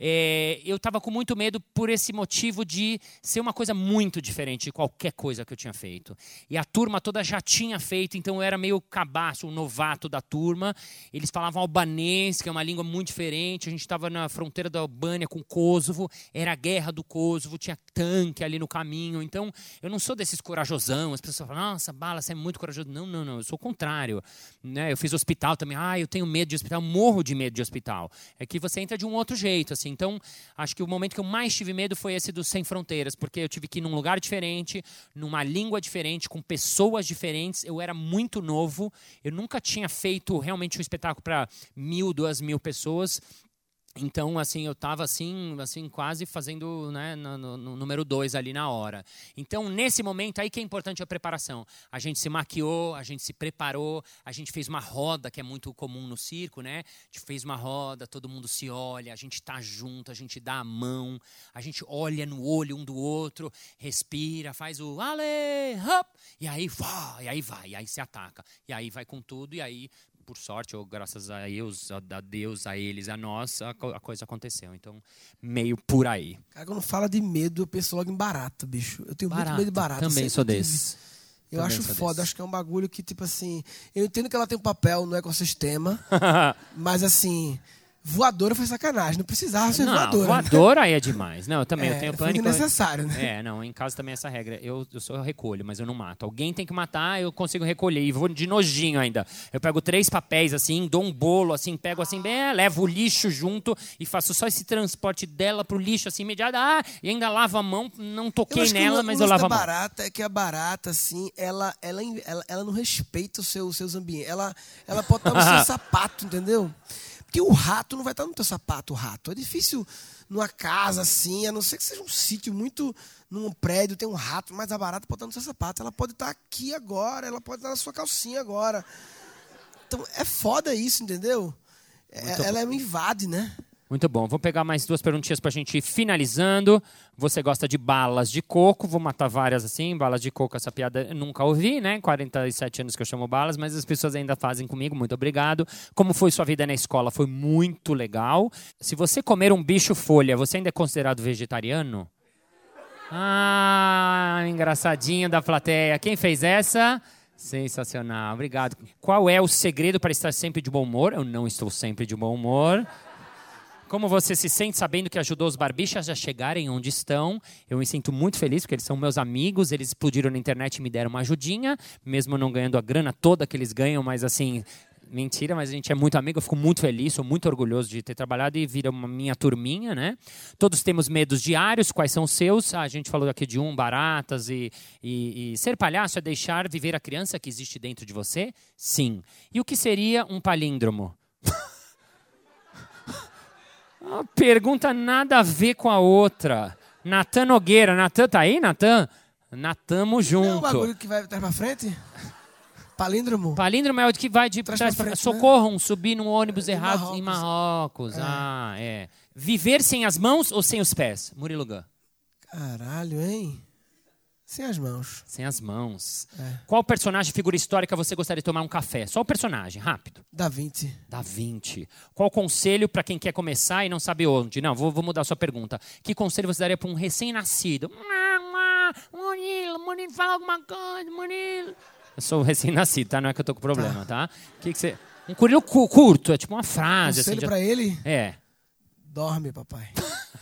Speaker 1: É, eu estava com muito medo por esse motivo de ser uma coisa muito diferente de qualquer coisa que eu tinha feito. E a turma toda já tinha feito, então eu era meio cabaço, um novato da turma. Eles falavam albanês, que é uma língua muito diferente. A gente estava na fronteira da Albânia com Kosovo, era a guerra do Kosovo, tinha tanque ali no caminho. Então eu não sou desses corajosão. As pessoas falam, nossa, bala, você é muito corajoso. Não, não, não, eu sou o contrário. Né? Eu fiz hospital também. Ah, eu tenho medo de hospital, morro de medo de hospital. É que você entra de um outro jeito, assim. Então, acho que o momento que eu mais tive medo foi esse do Sem Fronteiras, porque eu tive que ir num lugar diferente, numa língua diferente, com pessoas diferentes. Eu era muito novo, eu nunca tinha feito realmente um espetáculo para mil, duas mil pessoas. Então, assim, eu estava assim, assim, quase fazendo né, no, no, número dois ali na hora. Então, nesse momento aí que é importante a preparação. A gente se maquiou, a gente se preparou, a gente fez uma roda, que é muito comum no circo, né? A gente fez uma roda, todo mundo se olha, a gente está junto, a gente dá a mão, a gente olha no olho um do outro, respira, faz o ale, hop, e aí, vá, e aí vai, e aí se ataca. E aí vai com tudo, e aí por sorte, ou graças a Deus, a Deus, a eles, a nós, a, a coisa aconteceu. Então, meio por aí.
Speaker 2: Cara, quando fala de medo, eu penso logo em barata, bicho. Eu tenho barata, muito medo de barata.
Speaker 1: Também sou desse.
Speaker 2: Eu Também acho foda, desse. acho que é um bagulho que, tipo assim. Eu entendo que ela tem um papel no ecossistema, mas assim Voadora foi sacanagem, não precisava ser
Speaker 1: não,
Speaker 2: voadora.
Speaker 1: Voadora aí é demais. Não, eu também
Speaker 2: é,
Speaker 1: eu tenho pânico.
Speaker 2: É necessário, né?
Speaker 1: É, não, em casa também é essa regra. Eu, eu sou eu recolho, mas eu não mato. Alguém tem que matar, eu consigo recolher. E vou de nojinho ainda. Eu pego três papéis assim, dou um bolo assim, pego assim, bem, é, levo o lixo junto e faço só esse transporte dela pro lixo assim imediato. Ah, e ainda lavo a mão, não toquei nela, mas eu lavo a mão.
Speaker 2: barata é que a barata, assim, ela, ela, ela, ela não respeita os seu, seus ambientes. Ela, ela pode estar no seu sapato, entendeu? Porque o rato não vai estar no teu sapato, o rato. É difícil numa casa assim, a não ser que seja um sítio muito. num prédio, tem um rato, mas a barata pode estar no seu sapato. Ela pode estar aqui agora, ela pode estar na sua calcinha agora. Então é foda isso, entendeu? É, ela me invade, né?
Speaker 1: Muito bom. Vou pegar mais duas perguntinhas para a gente ir finalizando. Você gosta de balas de coco? Vou matar várias assim. Balas de coco, essa piada eu nunca ouvi, né? 47 anos que eu chamo balas, mas as pessoas ainda fazem comigo. Muito obrigado. Como foi sua vida na escola? Foi muito legal. Se você comer um bicho folha, você ainda é considerado vegetariano? Ah, engraçadinho da plateia. Quem fez essa? Sensacional, obrigado. Qual é o segredo para estar sempre de bom humor? Eu não estou sempre de bom humor. Como você se sente sabendo que ajudou os barbichas a chegarem onde estão? Eu me sinto muito feliz porque eles são meus amigos, eles explodiram na internet e me deram uma ajudinha, mesmo não ganhando a grana toda que eles ganham, mas assim, mentira, mas a gente é muito amigo, eu fico muito feliz, sou muito orgulhoso de ter trabalhado e vira uma minha turminha, né? Todos temos medos diários, quais são os seus? Ah, a gente falou aqui de um, baratas e, e, e, ser palhaço é deixar viver a criança que existe dentro de você? Sim. E o que seria um palíndromo? Uma pergunta nada a ver com a outra. Natan Nogueira. Natan tá aí, Natan? Tamo junto. Não é
Speaker 2: o bagulho que vai trás pra frente? Palíndromo?
Speaker 1: Palíndromo é o que vai de trás, trás pra frente. Né? Socorram, né? subir num ônibus é, errado Marrocos. em Marrocos. É. Ah, é. Viver sem as mãos ou sem os pés? Murilo Gun.
Speaker 2: Caralho, hein? Sem as mãos.
Speaker 1: Sem as mãos. É. Qual personagem, figura histórica você gostaria de tomar um café? Só o personagem, rápido.
Speaker 2: Da Vinci.
Speaker 1: Da Vinci. Qual conselho para quem quer começar e não sabe onde? Não, vou, vou mudar a sua pergunta. Que conselho você daria para um recém-nascido? Murilo, Murilo, fala alguma coisa, Murilo. Eu sou recém-nascido, tá? Não é que eu tô com problema, tá? tá? Que que você... Um curilo curto, é tipo uma frase.
Speaker 2: Conselho
Speaker 1: assim,
Speaker 2: para ele?
Speaker 1: É.
Speaker 2: Dorme, papai.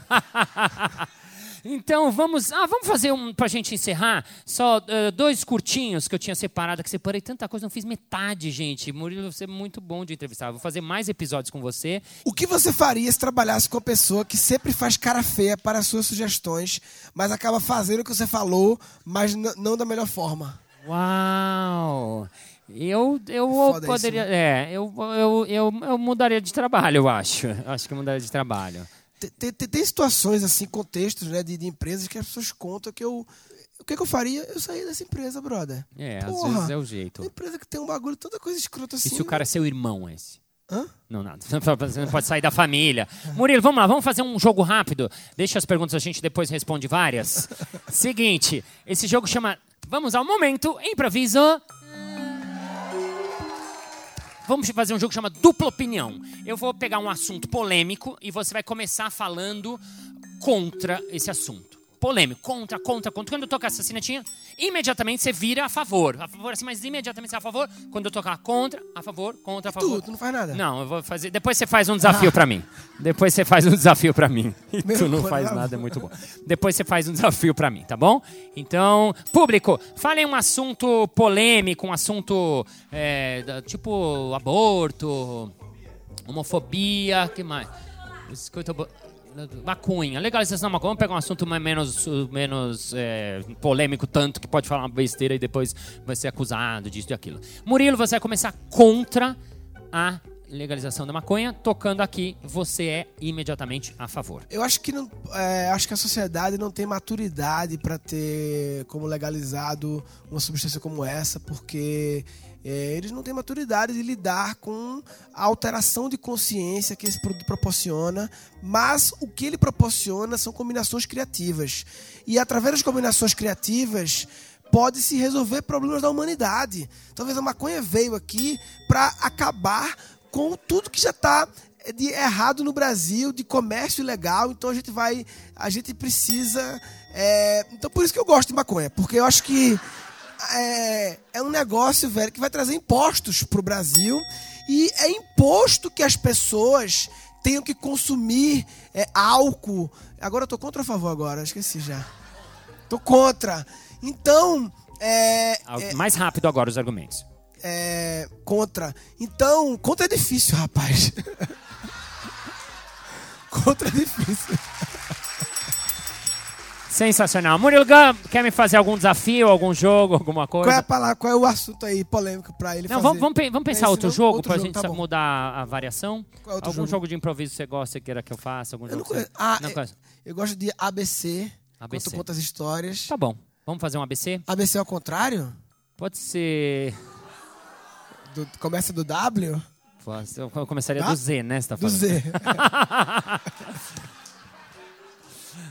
Speaker 1: Então vamos, ah, vamos fazer um para a gente encerrar. Só uh, dois curtinhos que eu tinha separado, que separei tanta coisa, não fiz metade, gente. Murilo, você é muito bom de entrevistar. Vou fazer mais episódios com você.
Speaker 2: O que você faria se trabalhasse com a pessoa que sempre faz cara feia para as suas sugestões, mas acaba fazendo o que você falou, mas não da melhor forma?
Speaker 1: Uau! Eu, eu poderia. Isso, né? É, eu, eu, eu, eu mudaria de trabalho, eu acho. Acho que eu mudaria de trabalho.
Speaker 2: Tem, tem, tem situações, assim, contextos né, de, de, empresas que as pessoas contam que eu. O que, que eu faria? Eu sair dessa empresa, brother.
Speaker 1: É, Porra, às vezes é o jeito.
Speaker 2: Uma empresa que tem um bagulho, toda coisa escrota assim.
Speaker 1: E se o cara é seu irmão, esse?
Speaker 2: Hã?
Speaker 1: Não, nada. Você não pode sair da família. Murilo, vamos lá, vamos fazer um jogo rápido. Deixa as perguntas, a gente depois responde várias. Seguinte, esse jogo chama. Vamos ao momento, improviso. Vamos fazer um jogo que chama dupla opinião. Eu vou pegar um assunto polêmico e você vai começar falando contra esse assunto polêmico, contra, contra, contra. Quando eu tocar essa sinetinha, imediatamente você vira a favor. A favor assim, mas imediatamente você é a favor. Quando eu tocar contra, a favor, contra, a favor.
Speaker 2: Tu, tu não faz nada?
Speaker 1: Não, eu vou fazer. Depois você faz um desafio ah. para mim. Depois você faz um desafio para mim. E Meu tu não faz nada, é muito bom. Depois você faz um desafio para mim, tá bom? Então, público, falem um assunto polêmico, um assunto é, tipo aborto, homofobia, que mais? Biscoito maconha, legalização da maconha, vamos pegar um assunto menos, menos é, polêmico tanto que pode falar uma besteira e depois vai ser acusado disso e aquilo. Murilo, você vai começar contra a legalização da maconha, tocando aqui, você é imediatamente a favor.
Speaker 2: Eu acho que não, é, acho que a sociedade não tem maturidade para ter como legalizado uma substância como essa, porque é, eles não têm maturidade de lidar com a alteração de consciência que esse produto proporciona, mas o que ele proporciona são combinações criativas. E através das combinações criativas, pode-se resolver problemas da humanidade. Talvez a maconha veio aqui para acabar com tudo que já está de errado no Brasil, de comércio ilegal. Então a gente vai, a gente precisa. É... Então por isso que eu gosto de maconha, porque eu acho que é, é um negócio, velho, que vai trazer impostos para o Brasil. E é imposto que as pessoas tenham que consumir é, álcool. Agora eu tô contra ou a favor agora? Esqueci já. Tô contra. Então. É,
Speaker 1: é, Mais rápido agora os argumentos.
Speaker 2: É, contra. Então, contra é difícil, rapaz. contra é difícil.
Speaker 1: Sensacional. Murilo Gun, quer me fazer algum desafio, algum jogo, alguma coisa?
Speaker 2: Qual é a palavra, qual é o assunto aí polêmico para ele
Speaker 1: não,
Speaker 2: fazer?
Speaker 1: Vamos, vamos pensar outro não? jogo para a gente tá mudar a variação?
Speaker 2: É
Speaker 1: algum
Speaker 2: jogo?
Speaker 1: jogo? de improviso você gosta, queira que eu faça? Algum
Speaker 2: eu
Speaker 1: jogo
Speaker 2: não conheço. Ah, não é, eu gosto de ABC. ABC. Conto contas histórias.
Speaker 1: Tá bom. Vamos fazer um ABC?
Speaker 2: ABC ao contrário?
Speaker 1: Pode ser...
Speaker 2: Do, começa do W?
Speaker 1: Eu começaria do Z, né? Você tá
Speaker 2: do Z.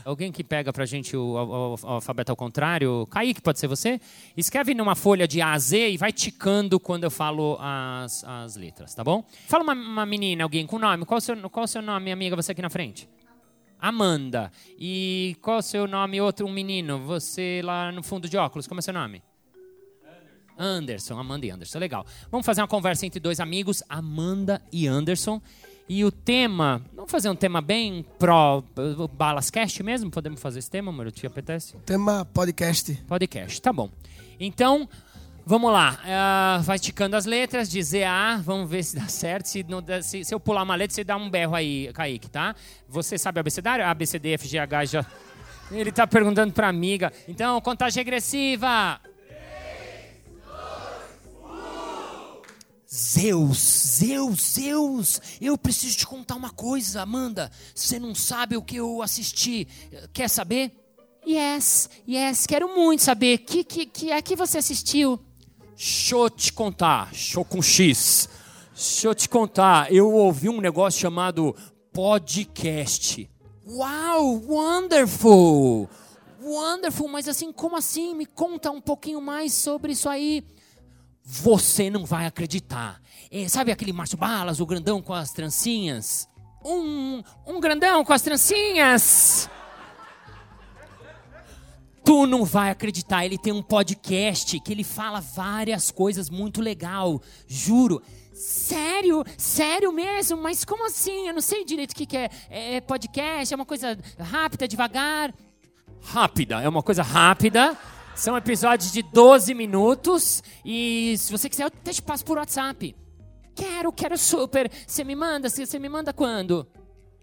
Speaker 1: Alguém que pega pra gente o, o, o, alfabeto ao contrário? Kaique, pode ser você? Escreve numa folha de A a Z e vai ticando quando eu falo as, as letras, tá bom? Fala uma, uma menina, alguém com nome. Qual o, seu, qual o seu nome, amiga, você aqui na frente? Amanda. E qual o seu nome, outro, um menino? Você lá no fundo de óculos, como é seu nome? Anderson, Amanda e Anderson, legal. Vamos fazer uma conversa entre dois amigos, Amanda e Anderson. E o tema, vamos fazer um tema bem pró Balascast mesmo? Podemos fazer esse tema, amor? Te apetece?
Speaker 2: Tema podcast.
Speaker 1: Podcast, tá bom. Então, vamos lá. Uh, vai esticando as letras, dizer A, vamos ver se dá certo. Se, não, se, se, eu pular uma letra, você dá um berro aí, Kaique, tá? Você sabe abecedário? A, B, C, D, F, G, H, já... Ele tá perguntando pra amiga. Então, contagem regressiva. Zeus, Zeus, Zeus, eu preciso te contar uma coisa, Amanda. Você não sabe o que eu assisti. Quer saber? Yes, yes, quero muito saber. Que que, que é que você assistiu? Deixa te contar, show com X. Deixa eu te contar, eu ouvi um negócio chamado podcast. Uau, wonderful! Wonderful, mas assim, como assim? Me conta um pouquinho mais sobre isso aí. Você não vai acreditar. É, sabe aquele Márcio Balas, o grandão com as trancinhas? Um, um grandão com as trancinhas. Tu não vai acreditar, ele tem um podcast que ele fala várias coisas muito legal, juro. Sério? Sério mesmo? Mas como assim? Eu não sei direito o que, que é. é podcast, é uma coisa rápida, devagar. Rápida, é uma coisa rápida são episódios de 12 minutos e se você quiser eu até te passo por WhatsApp. Quero, quero super. Você me manda? Você me manda quando?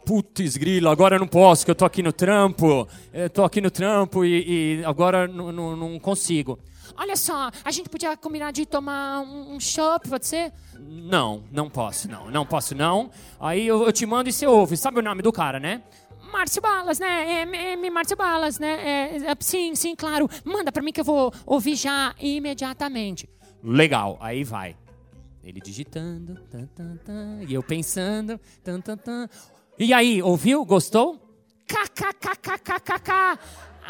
Speaker 1: Putz, grila, agora eu não posso, que eu tô aqui no trampo. Eu tô aqui no trampo e, e agora não consigo. Olha só, a gente podia combinar de tomar um, um chopp, pode ser? Não, não posso, não. Não posso, não. Aí eu, eu te mando e você ouve. Sabe o nome do cara, né? Márcio Balas, né? É, Márcio Balas, né? É, é, sim, sim, claro. Manda para mim que eu vou ouvir já imediatamente. Legal, aí vai. Ele digitando, tan, tan, tan, e eu pensando, tan, tan, tan. E aí, ouviu? Gostou? KKKKKK.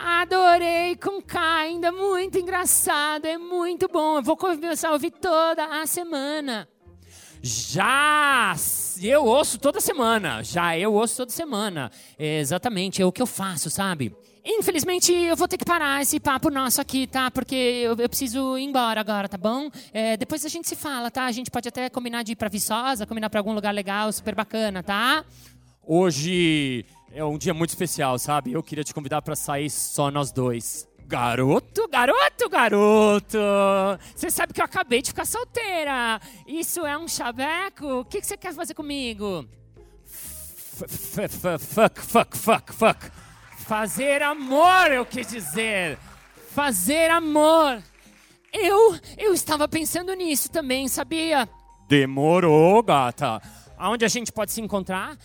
Speaker 1: Adorei com K, ainda muito engraçado, é muito bom. Eu vou começar a ouvir toda a semana. Já eu ouço toda semana. Já eu ouço toda semana. É exatamente, é o que eu faço, sabe? Infelizmente, eu vou ter que parar esse papo nosso aqui, tá? Porque eu, eu preciso ir embora agora, tá bom? É, depois a gente se fala, tá? A gente pode até combinar de ir pra Viçosa, combinar pra algum lugar legal, super bacana, tá? Hoje é um dia muito especial, sabe? Eu queria te convidar para sair só nós dois. Garoto, garoto, garoto! Você sabe que eu acabei de ficar solteira. Isso é um chaveco? O que você quer fazer comigo? Fuck, fuck, fuck, fuck. Fazer amor, eu quis dizer. Fazer amor. Eu, eu estava pensando nisso também, sabia? Demorou, gata. Aonde a gente pode se encontrar?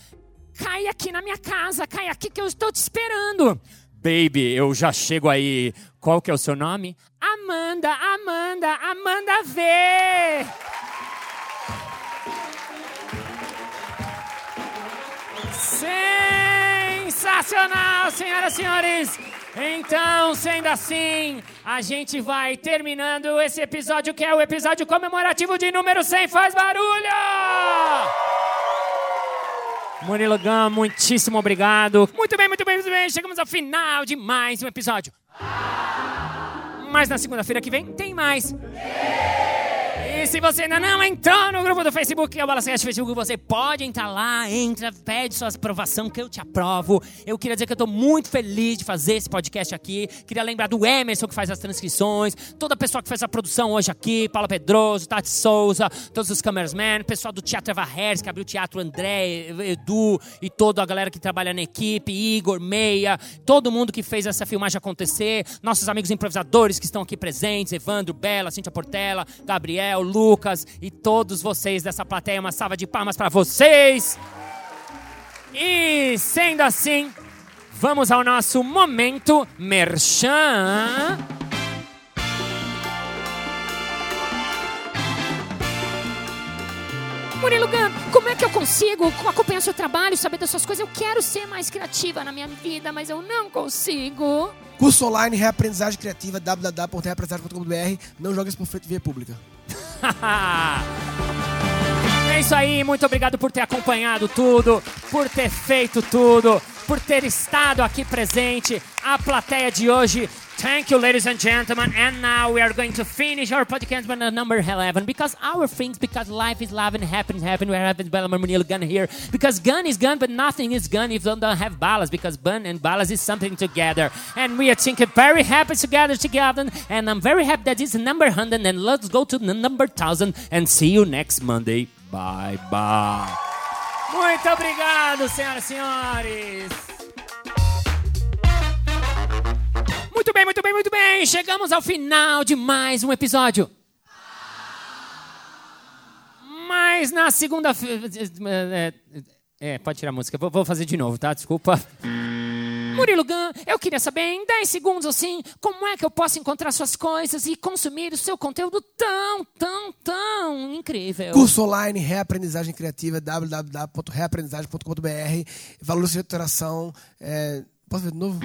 Speaker 1: Cai aqui na minha casa, cai aqui que eu estou te esperando. Baby, eu já chego aí. Qual que é o seu nome? Amanda, Amanda, Amanda V. Sensacional, senhoras e senhores! Então, sendo assim, a gente vai terminando esse episódio que é o episódio comemorativo de número 100. Faz barulho! Murilo Gun, muitíssimo obrigado. Muito bem, muito bem, muito bem. Chegamos ao final de mais um episódio. Mas na segunda-feira que vem tem mais. E se você ainda não entrou no grupo do Facebook, que é o Balacete Facebook, você pode entrar lá, entra, pede sua aprovação, que eu te aprovo. Eu queria dizer que eu estou muito feliz de fazer esse podcast aqui. Queria lembrar do Emerson, que faz as transcrições, toda a pessoa que faz a produção hoje aqui, Paulo Pedroso, Tati Souza, todos os cameramen, pessoal do Teatro Eva Harris, que abriu o teatro André, Edu e toda a galera que trabalha na equipe, Igor, Meia, todo mundo que fez essa filmagem acontecer, nossos amigos improvisadores que estão aqui presentes, Evandro, Bela, Cintia Portela, Gabriel, Lucas e todos vocês dessa plateia. Uma salva de palmas para vocês. E sendo assim, vamos ao nosso momento merchan. Murilo Gun, como é que eu consigo acompanhar seu trabalho, saber das suas coisas? Eu quero ser mais criativa na minha vida, mas eu não consigo.
Speaker 2: Curso online, reaprendizagem criativa, www.reaprendizagem.com.br. Não jogue isso por frente via pública.
Speaker 1: é isso aí, muito obrigado por ter acompanhado tudo, por ter feito tudo, por ter estado aqui presente. A plateia de hoje Thank you, ladies and gentlemen. And now we are going to finish our podcast with number 11 because our things, because life is love and happiness, happen. We're having Bella Munil gun here because gun is gun, but nothing is gun if you don't have balas because bun and balas is something together. And we are thinking very happy together, together. And I'm very happy that it's number 100. And let's go to the number 1000 and see you next Monday. Bye bye. Muito obrigado, senhoras e senhores. Muito bem, muito bem, muito bem. Chegamos ao final de mais um episódio. Mas na segunda-feira. É, é, pode tirar a música. Vou, vou fazer de novo, tá? Desculpa. Murilo Gun, eu queria saber em 10 segundos assim, como é que eu posso encontrar suas coisas e consumir o seu conteúdo tão, tão, tão incrível?
Speaker 2: Curso online Reaprendizagem Criativa, www.reaprendizagem.com.br. Valor de interação. É... Posso ver de novo?